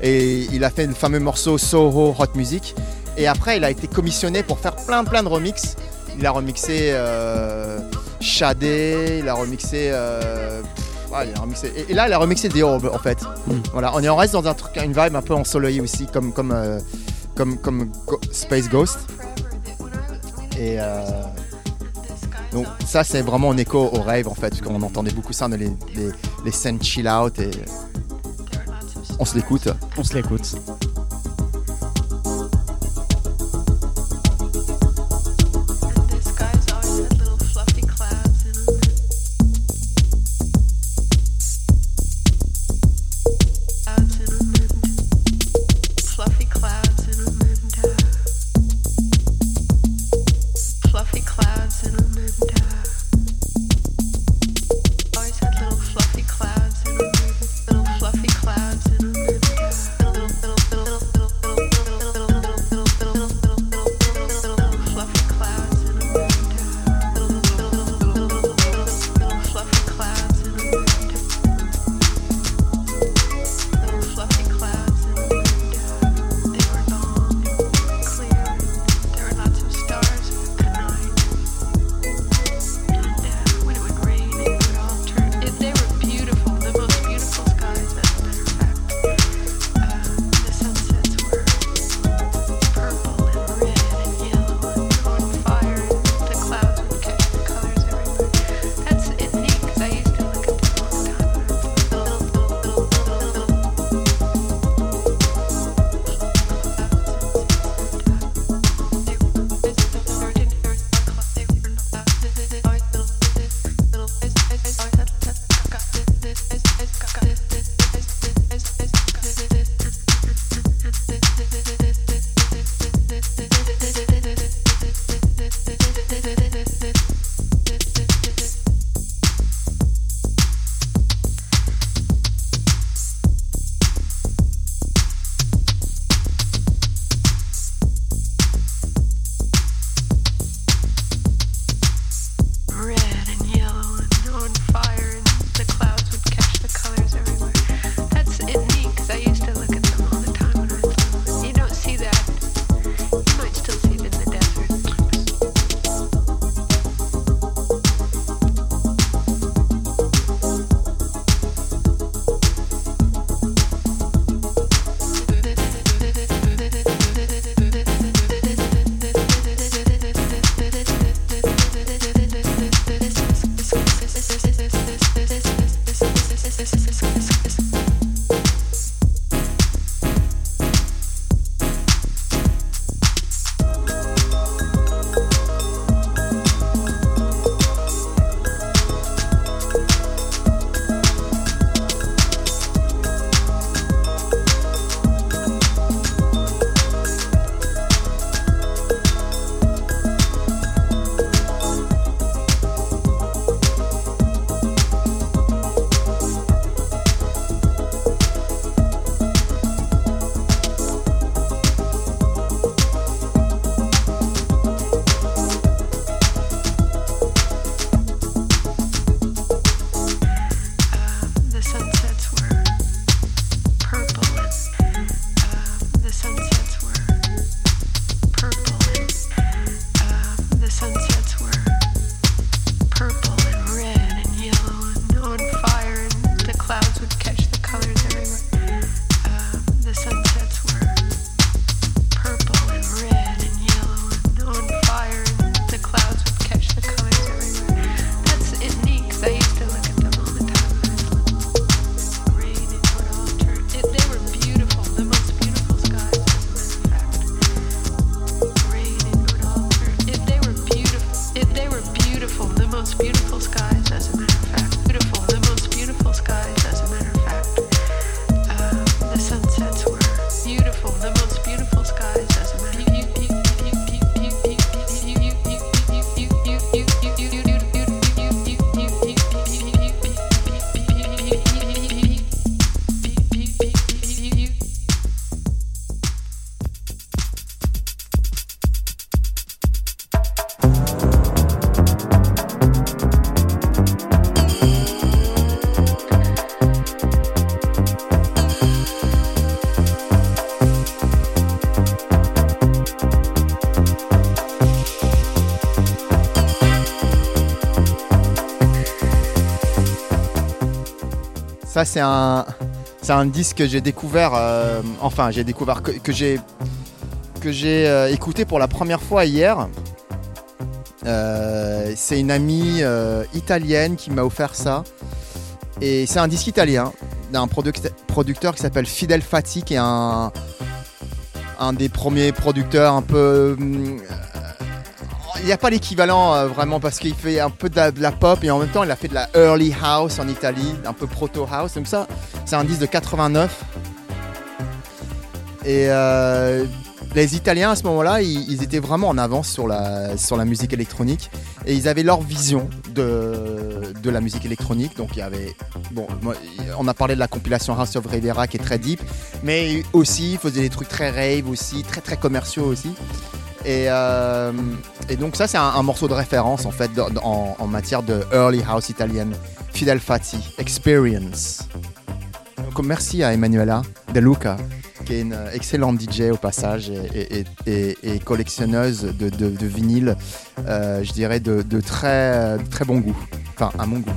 Et il a fait le fameux morceau Soho Hot Music. Et après, il a été commissionné pour faire plein plein de remixes. Il a remixé euh, Shadé, il a remixé. euh, pff, ouais, il a remixé- et, et là, il a remixé The Orb en fait. Voilà, on est en reste dans un truc, une vibe un peu ensoleillée aussi, comme comme comme comme Go- Space Ghost. Et euh, donc ça c'est vraiment en écho au rave en fait, parce qu'on entendait beaucoup ça dans les, les, scènes chill out et on se l'écoute. On se l'écoute. C'est un, c'est un disque que j'ai découvert. euh, enfin, j'ai découvert que, j'ai que j'ai euh, écouté pour la première fois hier. Euh, c'est une amie italienne qui m'a offert ça. Et c'est un disque italien d'un product- producteur qui s'appelle Fidel Fati, qui est un, un des premiers producteurs un peu. Il n'y a pas l'équivalent euh, vraiment parce qu'il fait un peu de la, pop et en même temps il a fait de la early house en Italie, un peu proto house. Donc ça, c'est un disque de 89. Et euh, les Italiens à ce moment-là, ils, étaient vraiment en avance sur la, musique électronique et ils avaient leur vision de, de la musique électronique. Donc il y avait, bon, on a parlé de la compilation House of Rivera qui est très deep, mais aussi ils faisaient des trucs très rave aussi, très très commerciaux aussi. Et, euh, et donc ça c'est un, morceau de référence en fait en, matière de early house italienne. Fidel Fati, Experience. Donc, merci à Emanuela De Luca, qui est une excellente DJ au passage et, collectionneuse de, de, euh, je dirais de très, de très bon goût. Enfin, à mon goût.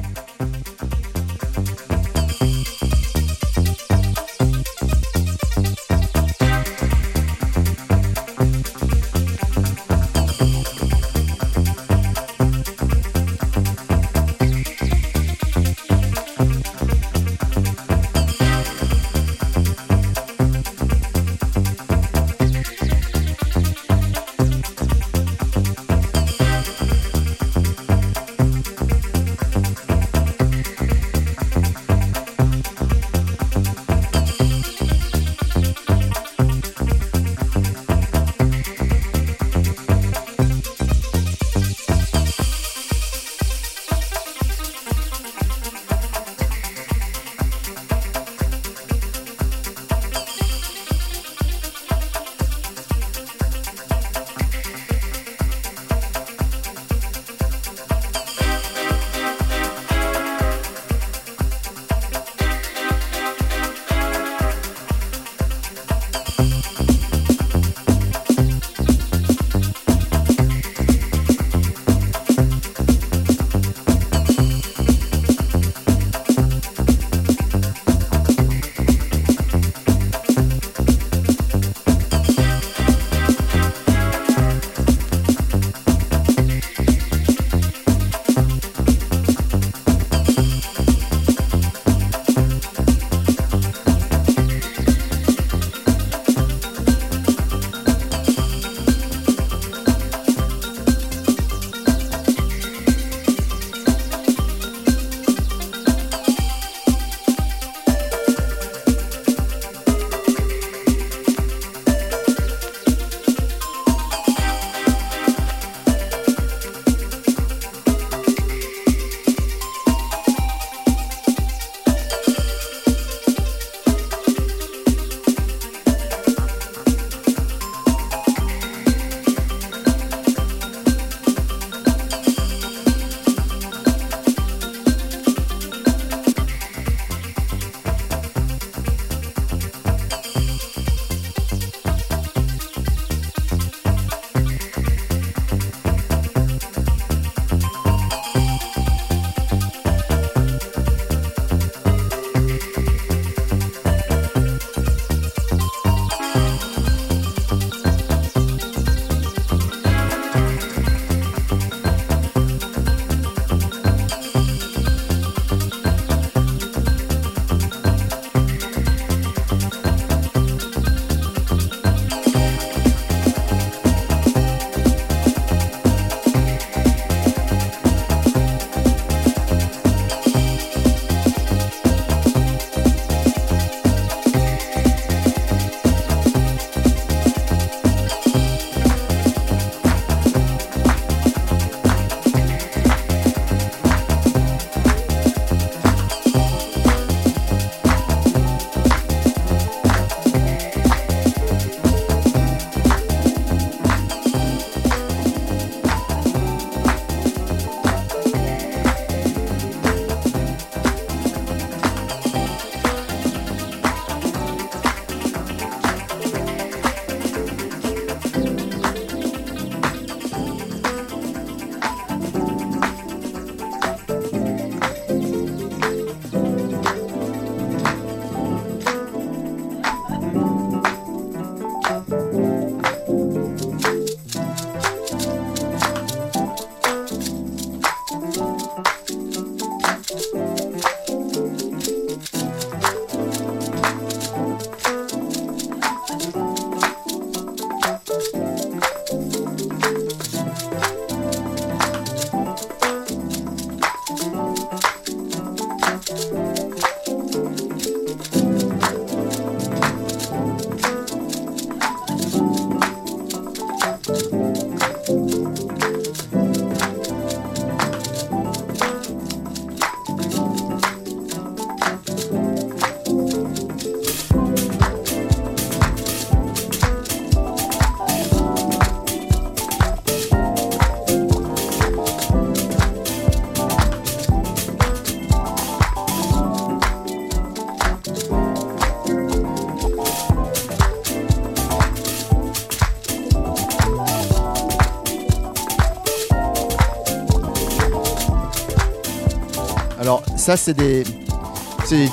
Ça c'est des,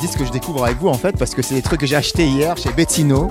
disques que je découvre avec vous en fait parce que c'est des trucs que j'ai achetés hier chez Bettino.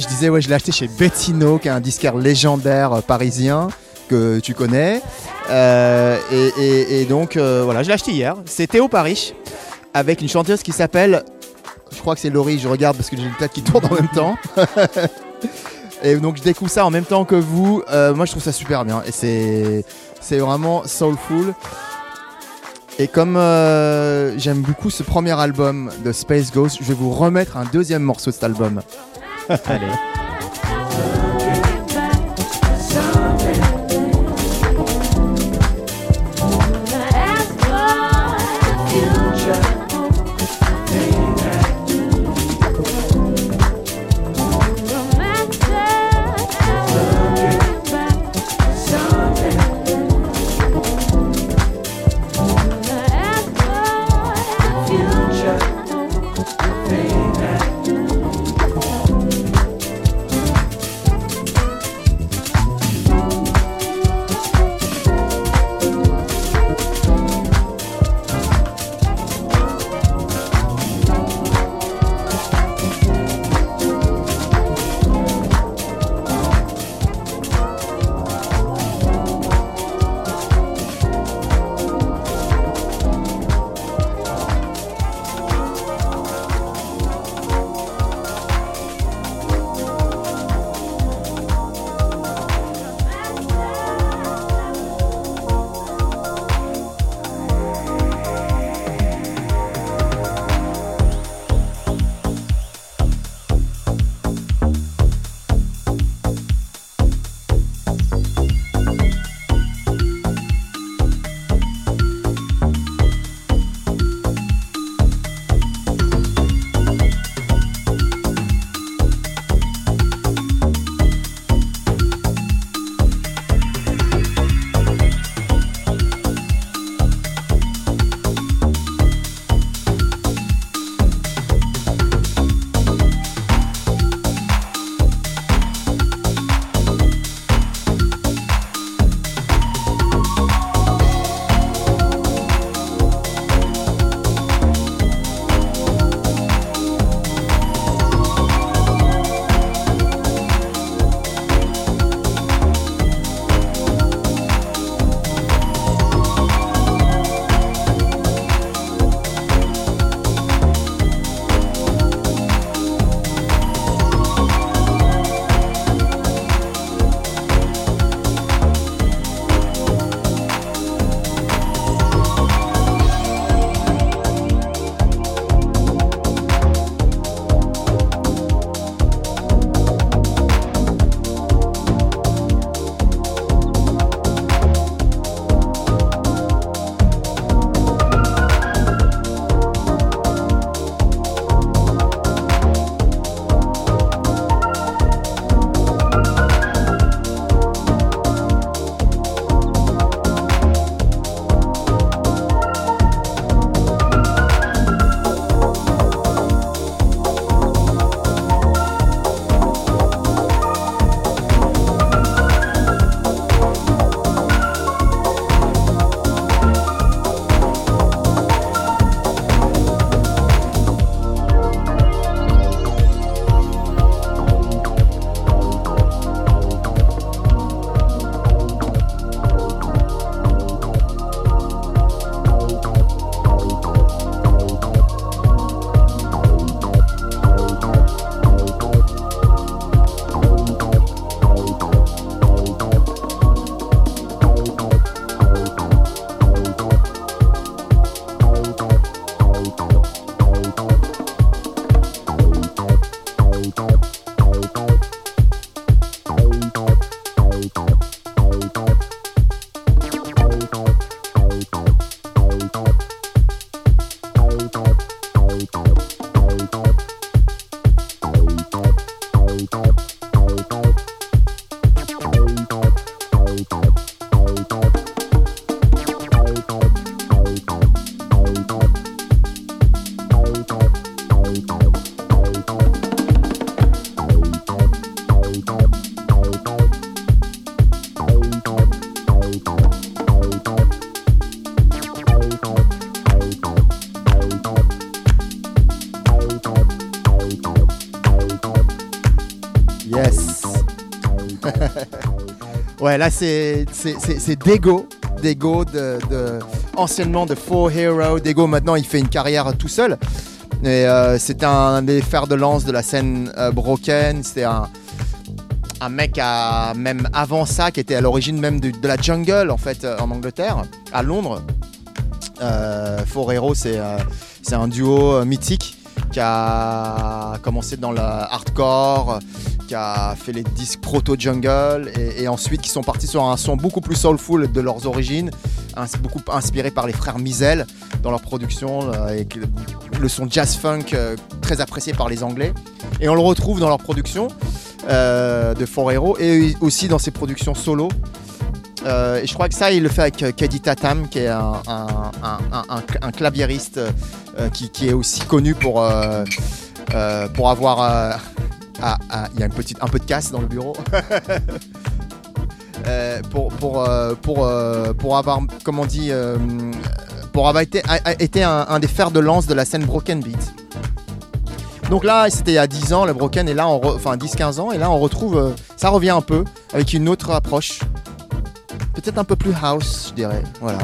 Je disais ouais, je l'ai acheté chez Bettino, qui est un disquaire légendaire euh, parisien que tu connais. Euh, et, donc euh, voilà, je l'ai acheté hier. C'était au Paris avec une chanteuse qui s'appelle, je crois que c'est Laurie. Je regarde parce que j'ai une tête qui tourne en même temps. [laughs] Et donc je découvre ça en même temps que vous. Moi je trouve ça super bien et c'est c'est vraiment soulful. Et comme j'aime beaucoup ce premier album de Space Ghost, je vais vous remettre un deuxième morceau de cet album. Allez. Yes. Là c'est Dego, Dego de, anciennement de Four Hero. Dego maintenant il fait une carrière tout seul. Et euh, c'était un des fers de lance de la scène euh, broken. C'était un mec même avant ça qui était à l'origine même de, la jungle en fait euh, en Angleterre, à Londres. Euh, c'est euh, c'est un duo mythique qui a commencé dans le hardcore, qui a fait les disques proto jungle et, ensuite qui sont partis sur un son beaucoup plus soulful de leurs origines, ins- beaucoup inspiré par les frères Mizel dans leur production euh, avec le, le son jazz funk euh, très apprécié par les Anglais. Et on le retrouve dans leur production euh, de Forero et aussi dans ses productions solo. Euh, et je crois que ça, il le fait avec euh, Kedi Tatam, qui est un, un, claviériste euh, qui, est aussi connu pour, euh, euh, pour avoir. Ah, ah, il y a un peu de casse dans le bureau. [laughs] Euh, euh, euh, pour avoir, on dit, pour avoir été, un, des fers de lance de la scène Broken Beat. Donc là, c'était il y a 10 ans, le Broken, et là, enfin 10-15 ans, et là, on retrouve, ça revient un peu, avec une autre approche. Peut-être un peu plus house, je dirais. Voilà.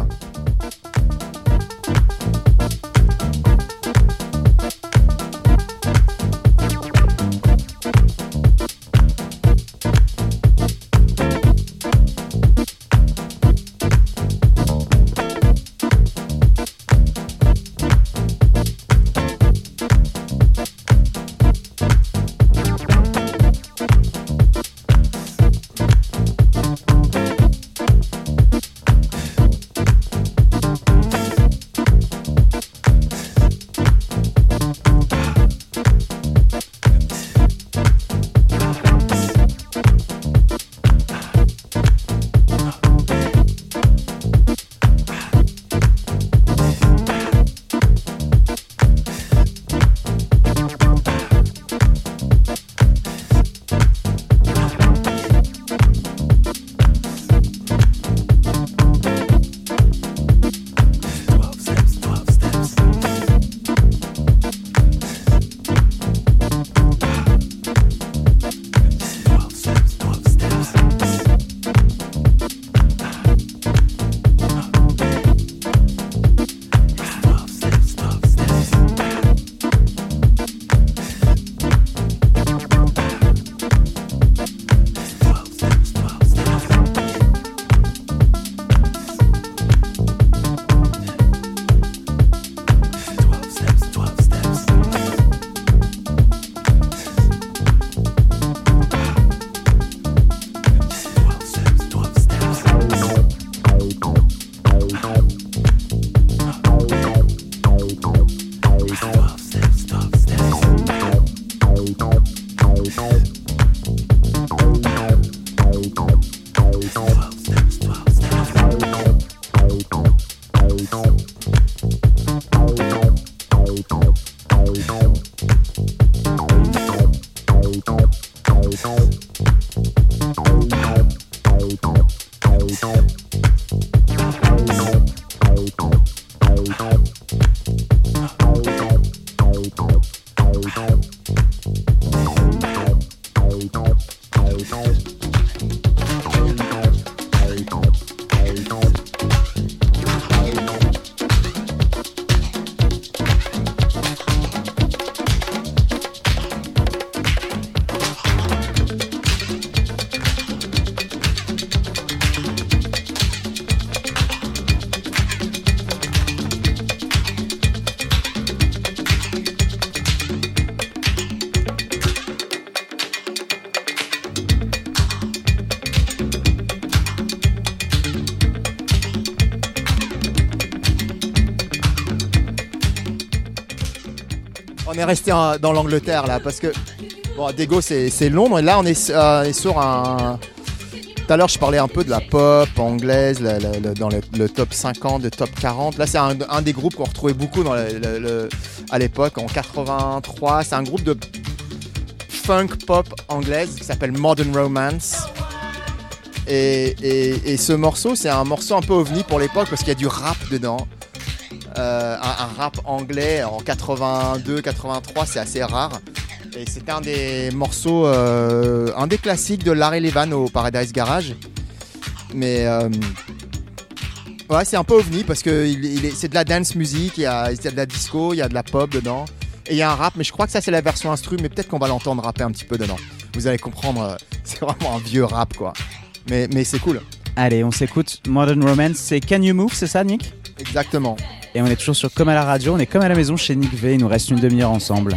On est resté dans l'Angleterre là parce que bon, Dego c'est Londres et là on est, euh, est sur un. Tout à l'heure je parlais un peu de la pop anglaise la- la- la- dans le, top 50, le top 40. Là c'est un, des groupes qu'on retrouvait beaucoup à l'époque en 83. C'est un groupe de funk pop anglaise qui s'appelle Modern Romance. Et, et- et ce morceau, c'est un morceau un peu ovni pour l'époque parce qu'il y a du rap dedans. Euh, un, rap anglais en 82, 83, c'est assez rare. Et c'est un des morceaux, euh, un des classiques de Larry Levan au Paradise Garage. Mais euh, ouais, c'est un peu ovni parce que il, il est- c'est de la dance music, il y, a, il y a de la disco, il y a de la pop dedans. Et il y a un rap, mais je crois que ça c'est la version instru, mais peut-être qu'on va l'entendre rapper un petit peu dedans. vous allez comprendre. euh, [laughs] c'est vraiment un vieux rap, quoi. Mais, mais c'est cool. Allez, on s'écoute Modern Romance. C'est Can You Move, c'est ça, Nick? Exactement. Et on est toujours sur Comme à la radio. On est comme à la maison chez Nick V. Il nous reste une demi-heure ensemble.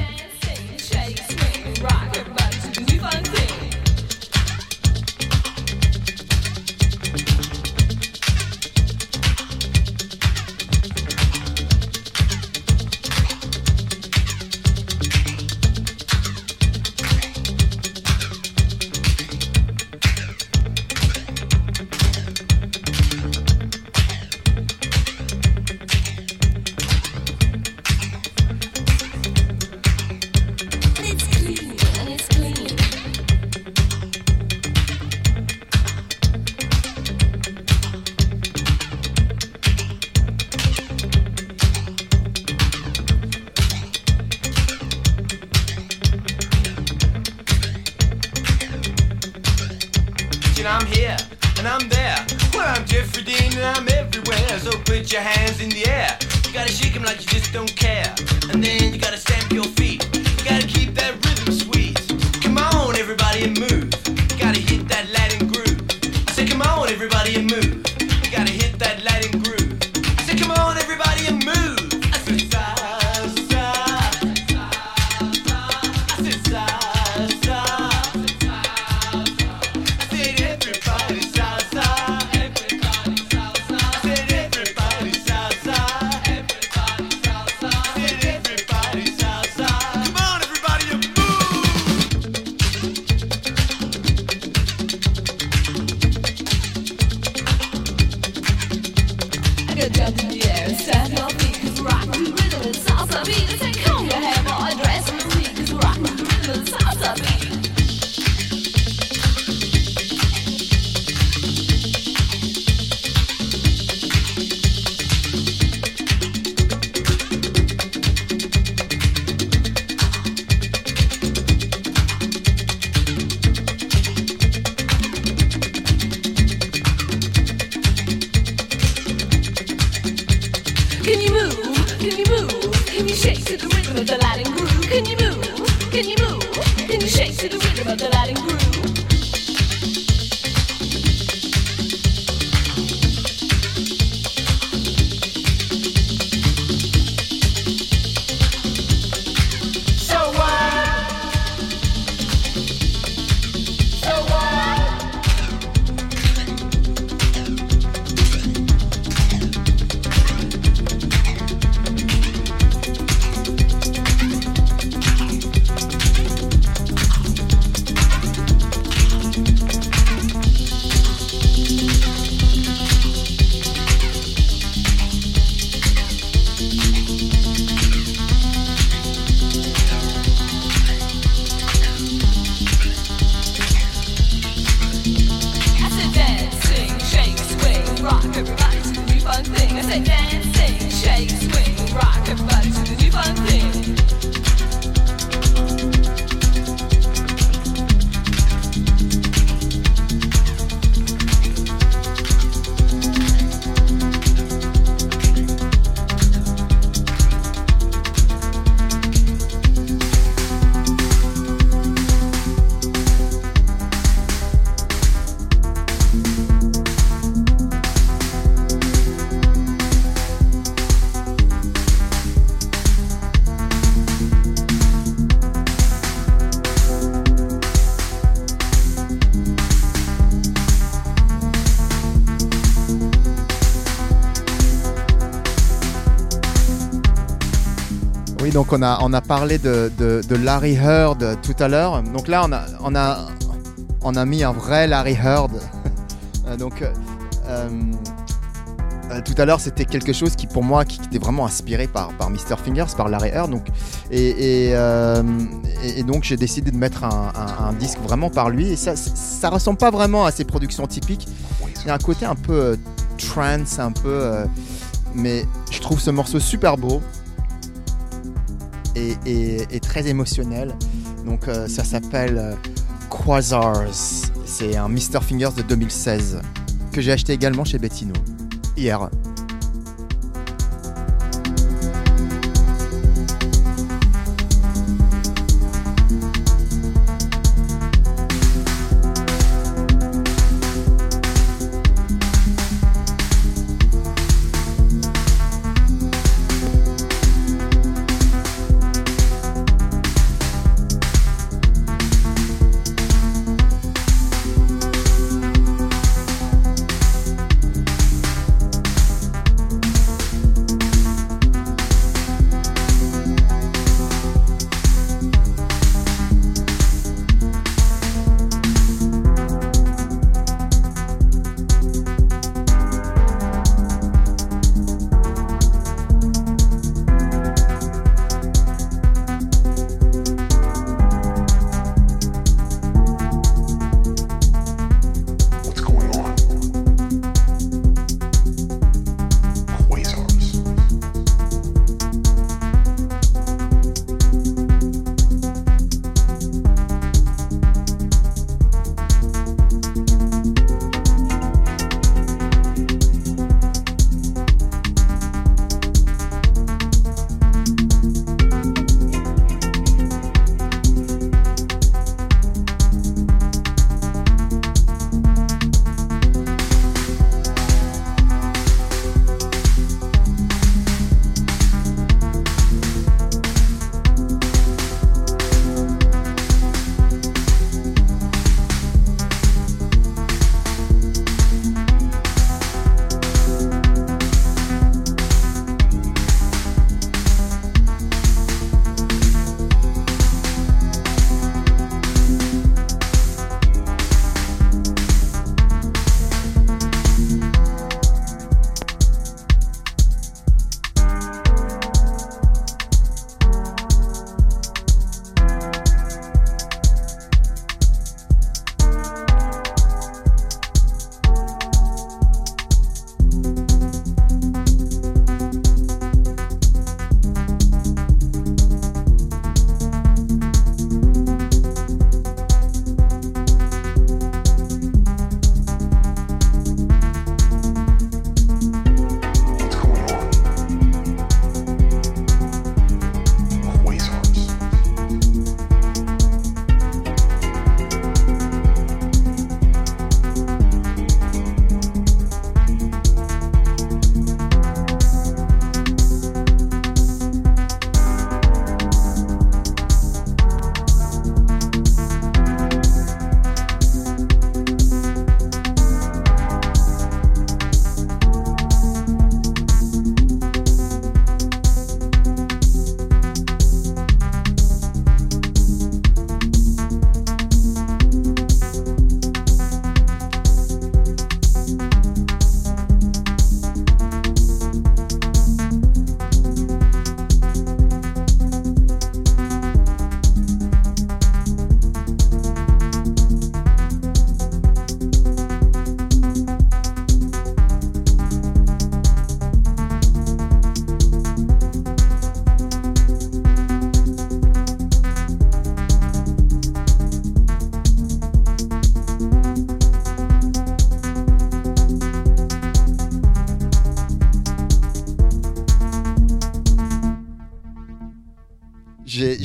On a, parlé de, Larry Heard tout à l'heure. Donc là, on a, mis un vrai Larry Heard. Euh, donc, euh, euh, tout à l'heure, c'était quelque chose qui, pour moi, qui, était vraiment inspiré par, par Mr. Fingers, par Larry Heard. Donc, et, donc, j'ai décidé de mettre un, disque vraiment par lui. Ça, ça ressemble pas vraiment à ses productions typiques. Il y a un côté un peu trance, un peu. mais je trouve ce morceau super beau et, très émotionnel. Donc euh, ça s'appelle euh, Quasars. C'est un Mr. Fingers de 2016 que j'ai acheté également chez Bettino hier.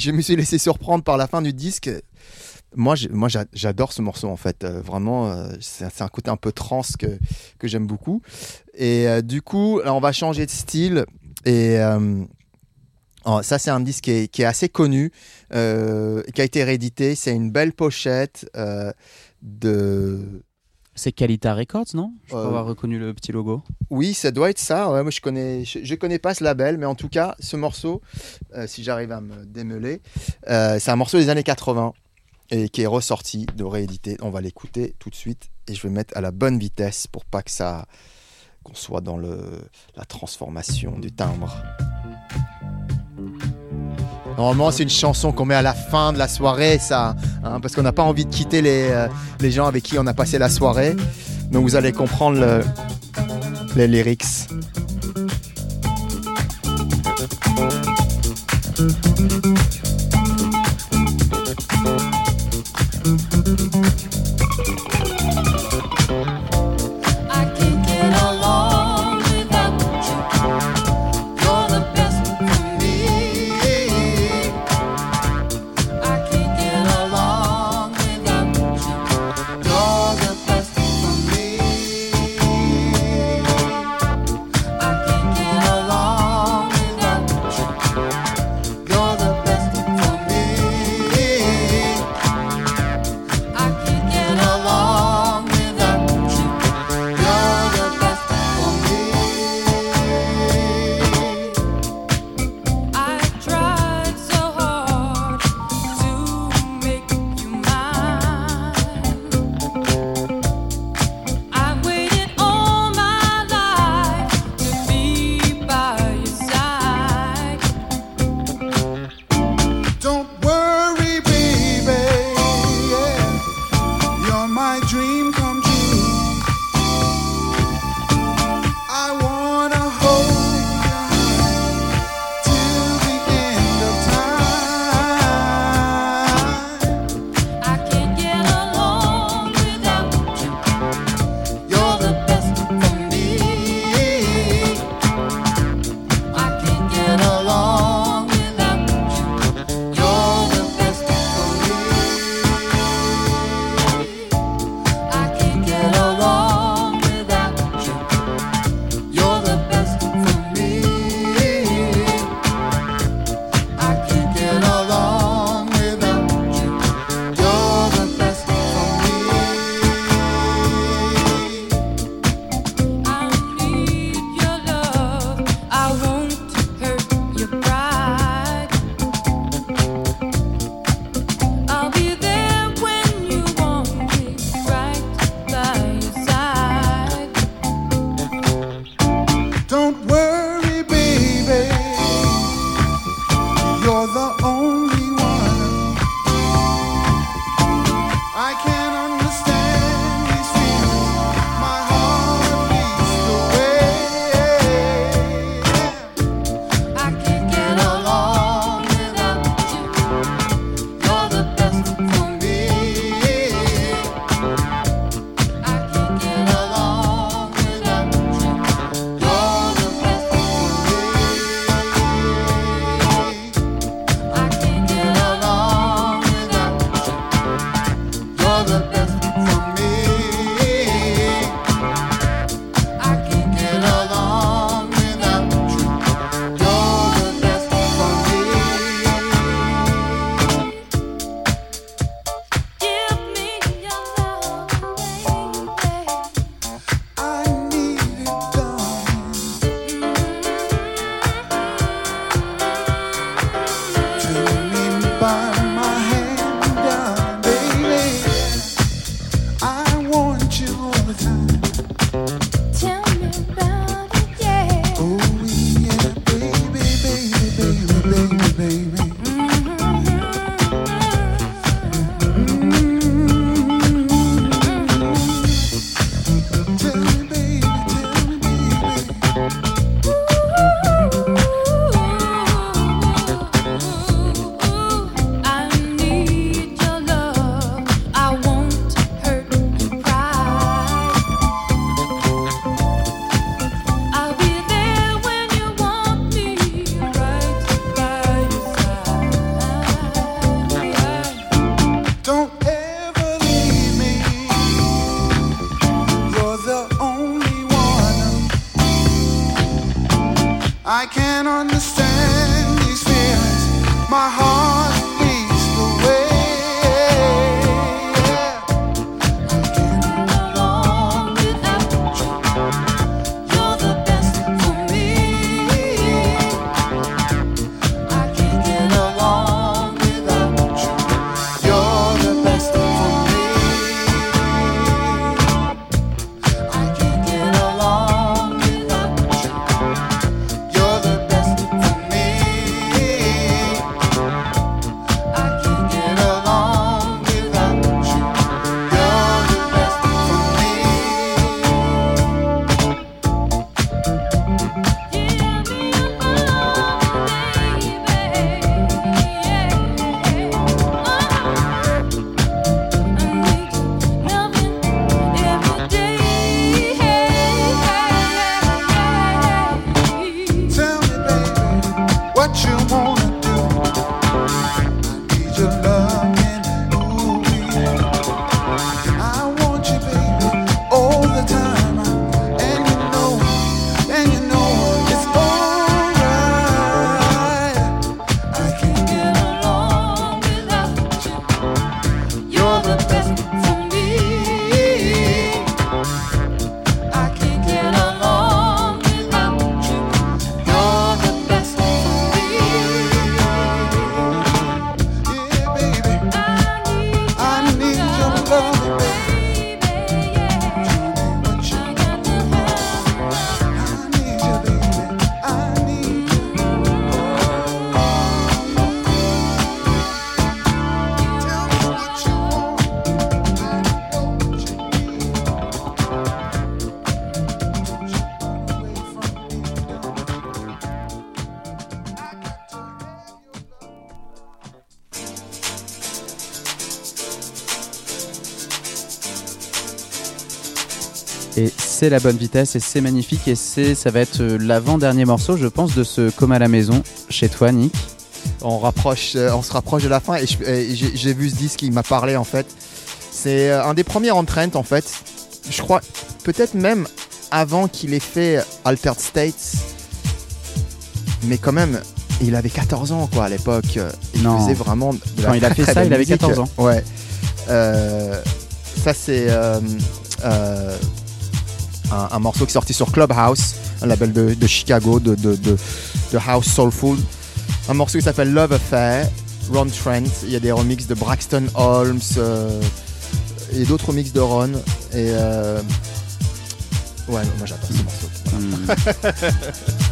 Je me suis laissé surprendre par la fin du disque. Moi, moi j'a- j'adore ce morceau en fait. Euh, vraiment, euh, c'est un côté un peu trans que, que j'aime beaucoup. Et euh, du coup, là, on va changer de style. Et oh, ça, c'est un disque qui est, qui est assez connu, qui a été réédité. C'est une belle pochette de. C'est Calita Records, non? Je crois Euh, avoir reconnu le petit logo. Oui, ça doit être ça. Ouais, moi, je connais, je, je connais pas ce label, mais en tout cas, ce morceau, euh, si j'arrive à me démêler, euh, c'est un morceau des années 80 et qui est ressorti, de réédité. On va l'écouter tout de suite et je vais mettre à la bonne vitesse pour pas que ça, qu'on soit dans le la transformation du timbre. Normalement, c'est une chanson qu'on met à la fin de la soirée, ça, hein, parce qu'on n'a pas envie de quitter les, euh, les gens avec qui on a passé la soirée. Donc vous allez comprendre le, les lyrics. C'est la bonne vitesse et c'est magnifique et c'est ça va être euh, l'avant-dernier morceau je pense de ce Comme à la maison chez toi Nick. on rapproche, euh, on se rapproche de la fin et j'ai vu ce disque, il m'a parlé en fait. C'est euh, un des premiers en Trent en fait. Je crois peut-être même avant qu'il ait fait Altered States. Mais quand même, il avait 14 ans quoi à l'époque. Il Non. faisait vraiment de la Quand il a fait ça, il avait musique. 14 ans. Ouais. Euh, ça c'est euh, euh, un, un morceau qui est sorti sur Clubhouse, un label de, de Chicago, de, de, House Soulful. Un morceau qui s'appelle Love Affair, Ron Trent. Il y a des remixes de Braxton Holmes euh, et d'autres remixes de Ron. Et euh, ouais, non, moi j'adore ce morceau. Hmm. [laughs]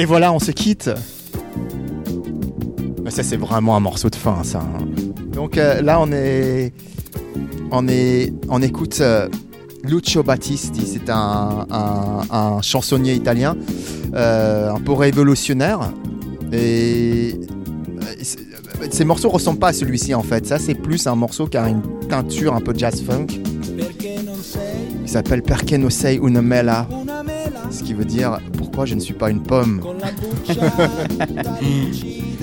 Et voilà, on se quitte. Ça, c'est vraiment un morceau de fin, ça. hein. Donc euh, là, on est, on est, on écoute euh, Lucio Battisti. C'est un, chansonnier italien, euh, un peu révolutionnaire. Et ces morceaux ressemblent pas à celui-ci en fait. Ça, c'est plus un morceau qui a une teinture un peu jazz funk. Il s'appelle Perché non sei una mela. Ce qui veut dire pourquoi je ne suis pas une pomme. [laughs]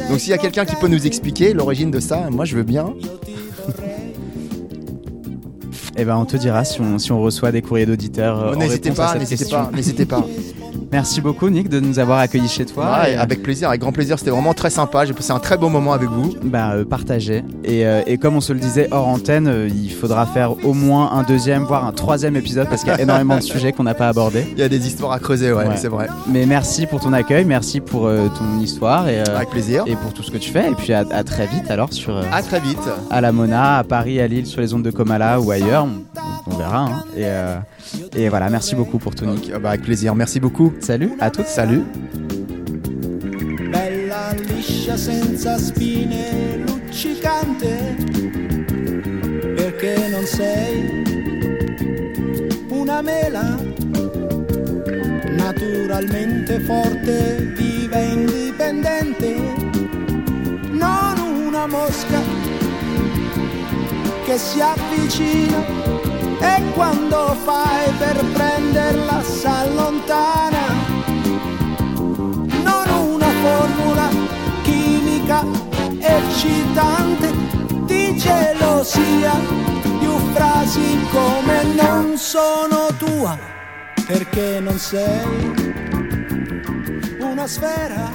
Donc s'il y a quelqu'un qui peut nous expliquer l'origine de ça, moi je veux bien. Eh ben, on te dira si on, si on reçoit des courriers d'auditeurs. euh, n'hésitez pas, n'hésitez pas, n'hésitez pas. [laughs] Merci beaucoup, Nick, de nous avoir accueillis chez toi. Ouais, Et, euh, avec plaisir, avec grand plaisir. C'était vraiment très sympa. J'ai passé un très beau moment avec vous. bah, euh, partagé. Et, euh, et comme on se le disait hors antenne, euh, il faudra faire au moins un deuxième, voire un troisième épisode parce qu'il y a énormément de [laughs] sujets qu'on n'a pas abordés. Il y a des histoires à creuser, ouais, Ouais. c'est vrai. Mais merci pour ton accueil, merci pour ton histoire et, Avec plaisir. et pour tout ce que tu fais. Et puis à, à très vite alors sur À très vite. à la Mona, à Paris, à Lille, sur les ondes de Comala ou ailleurs. On, on verra. hein. Et, et voilà, merci beaucoup pour tout, Nick. Ok, bah, avec plaisir. Merci beaucoup. Salut à toutes. Salut. bella liscia senza spine luccicante perché non sei una mela naturalmente forte viva e indipendente non una mosca che si avvicina e quando fai per prenderla s'allontana non una formula chimica eccitante di gelosia, più frasi come non sono tua, perché non sei una sfera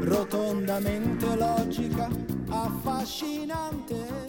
rotondamente logica, affascinante.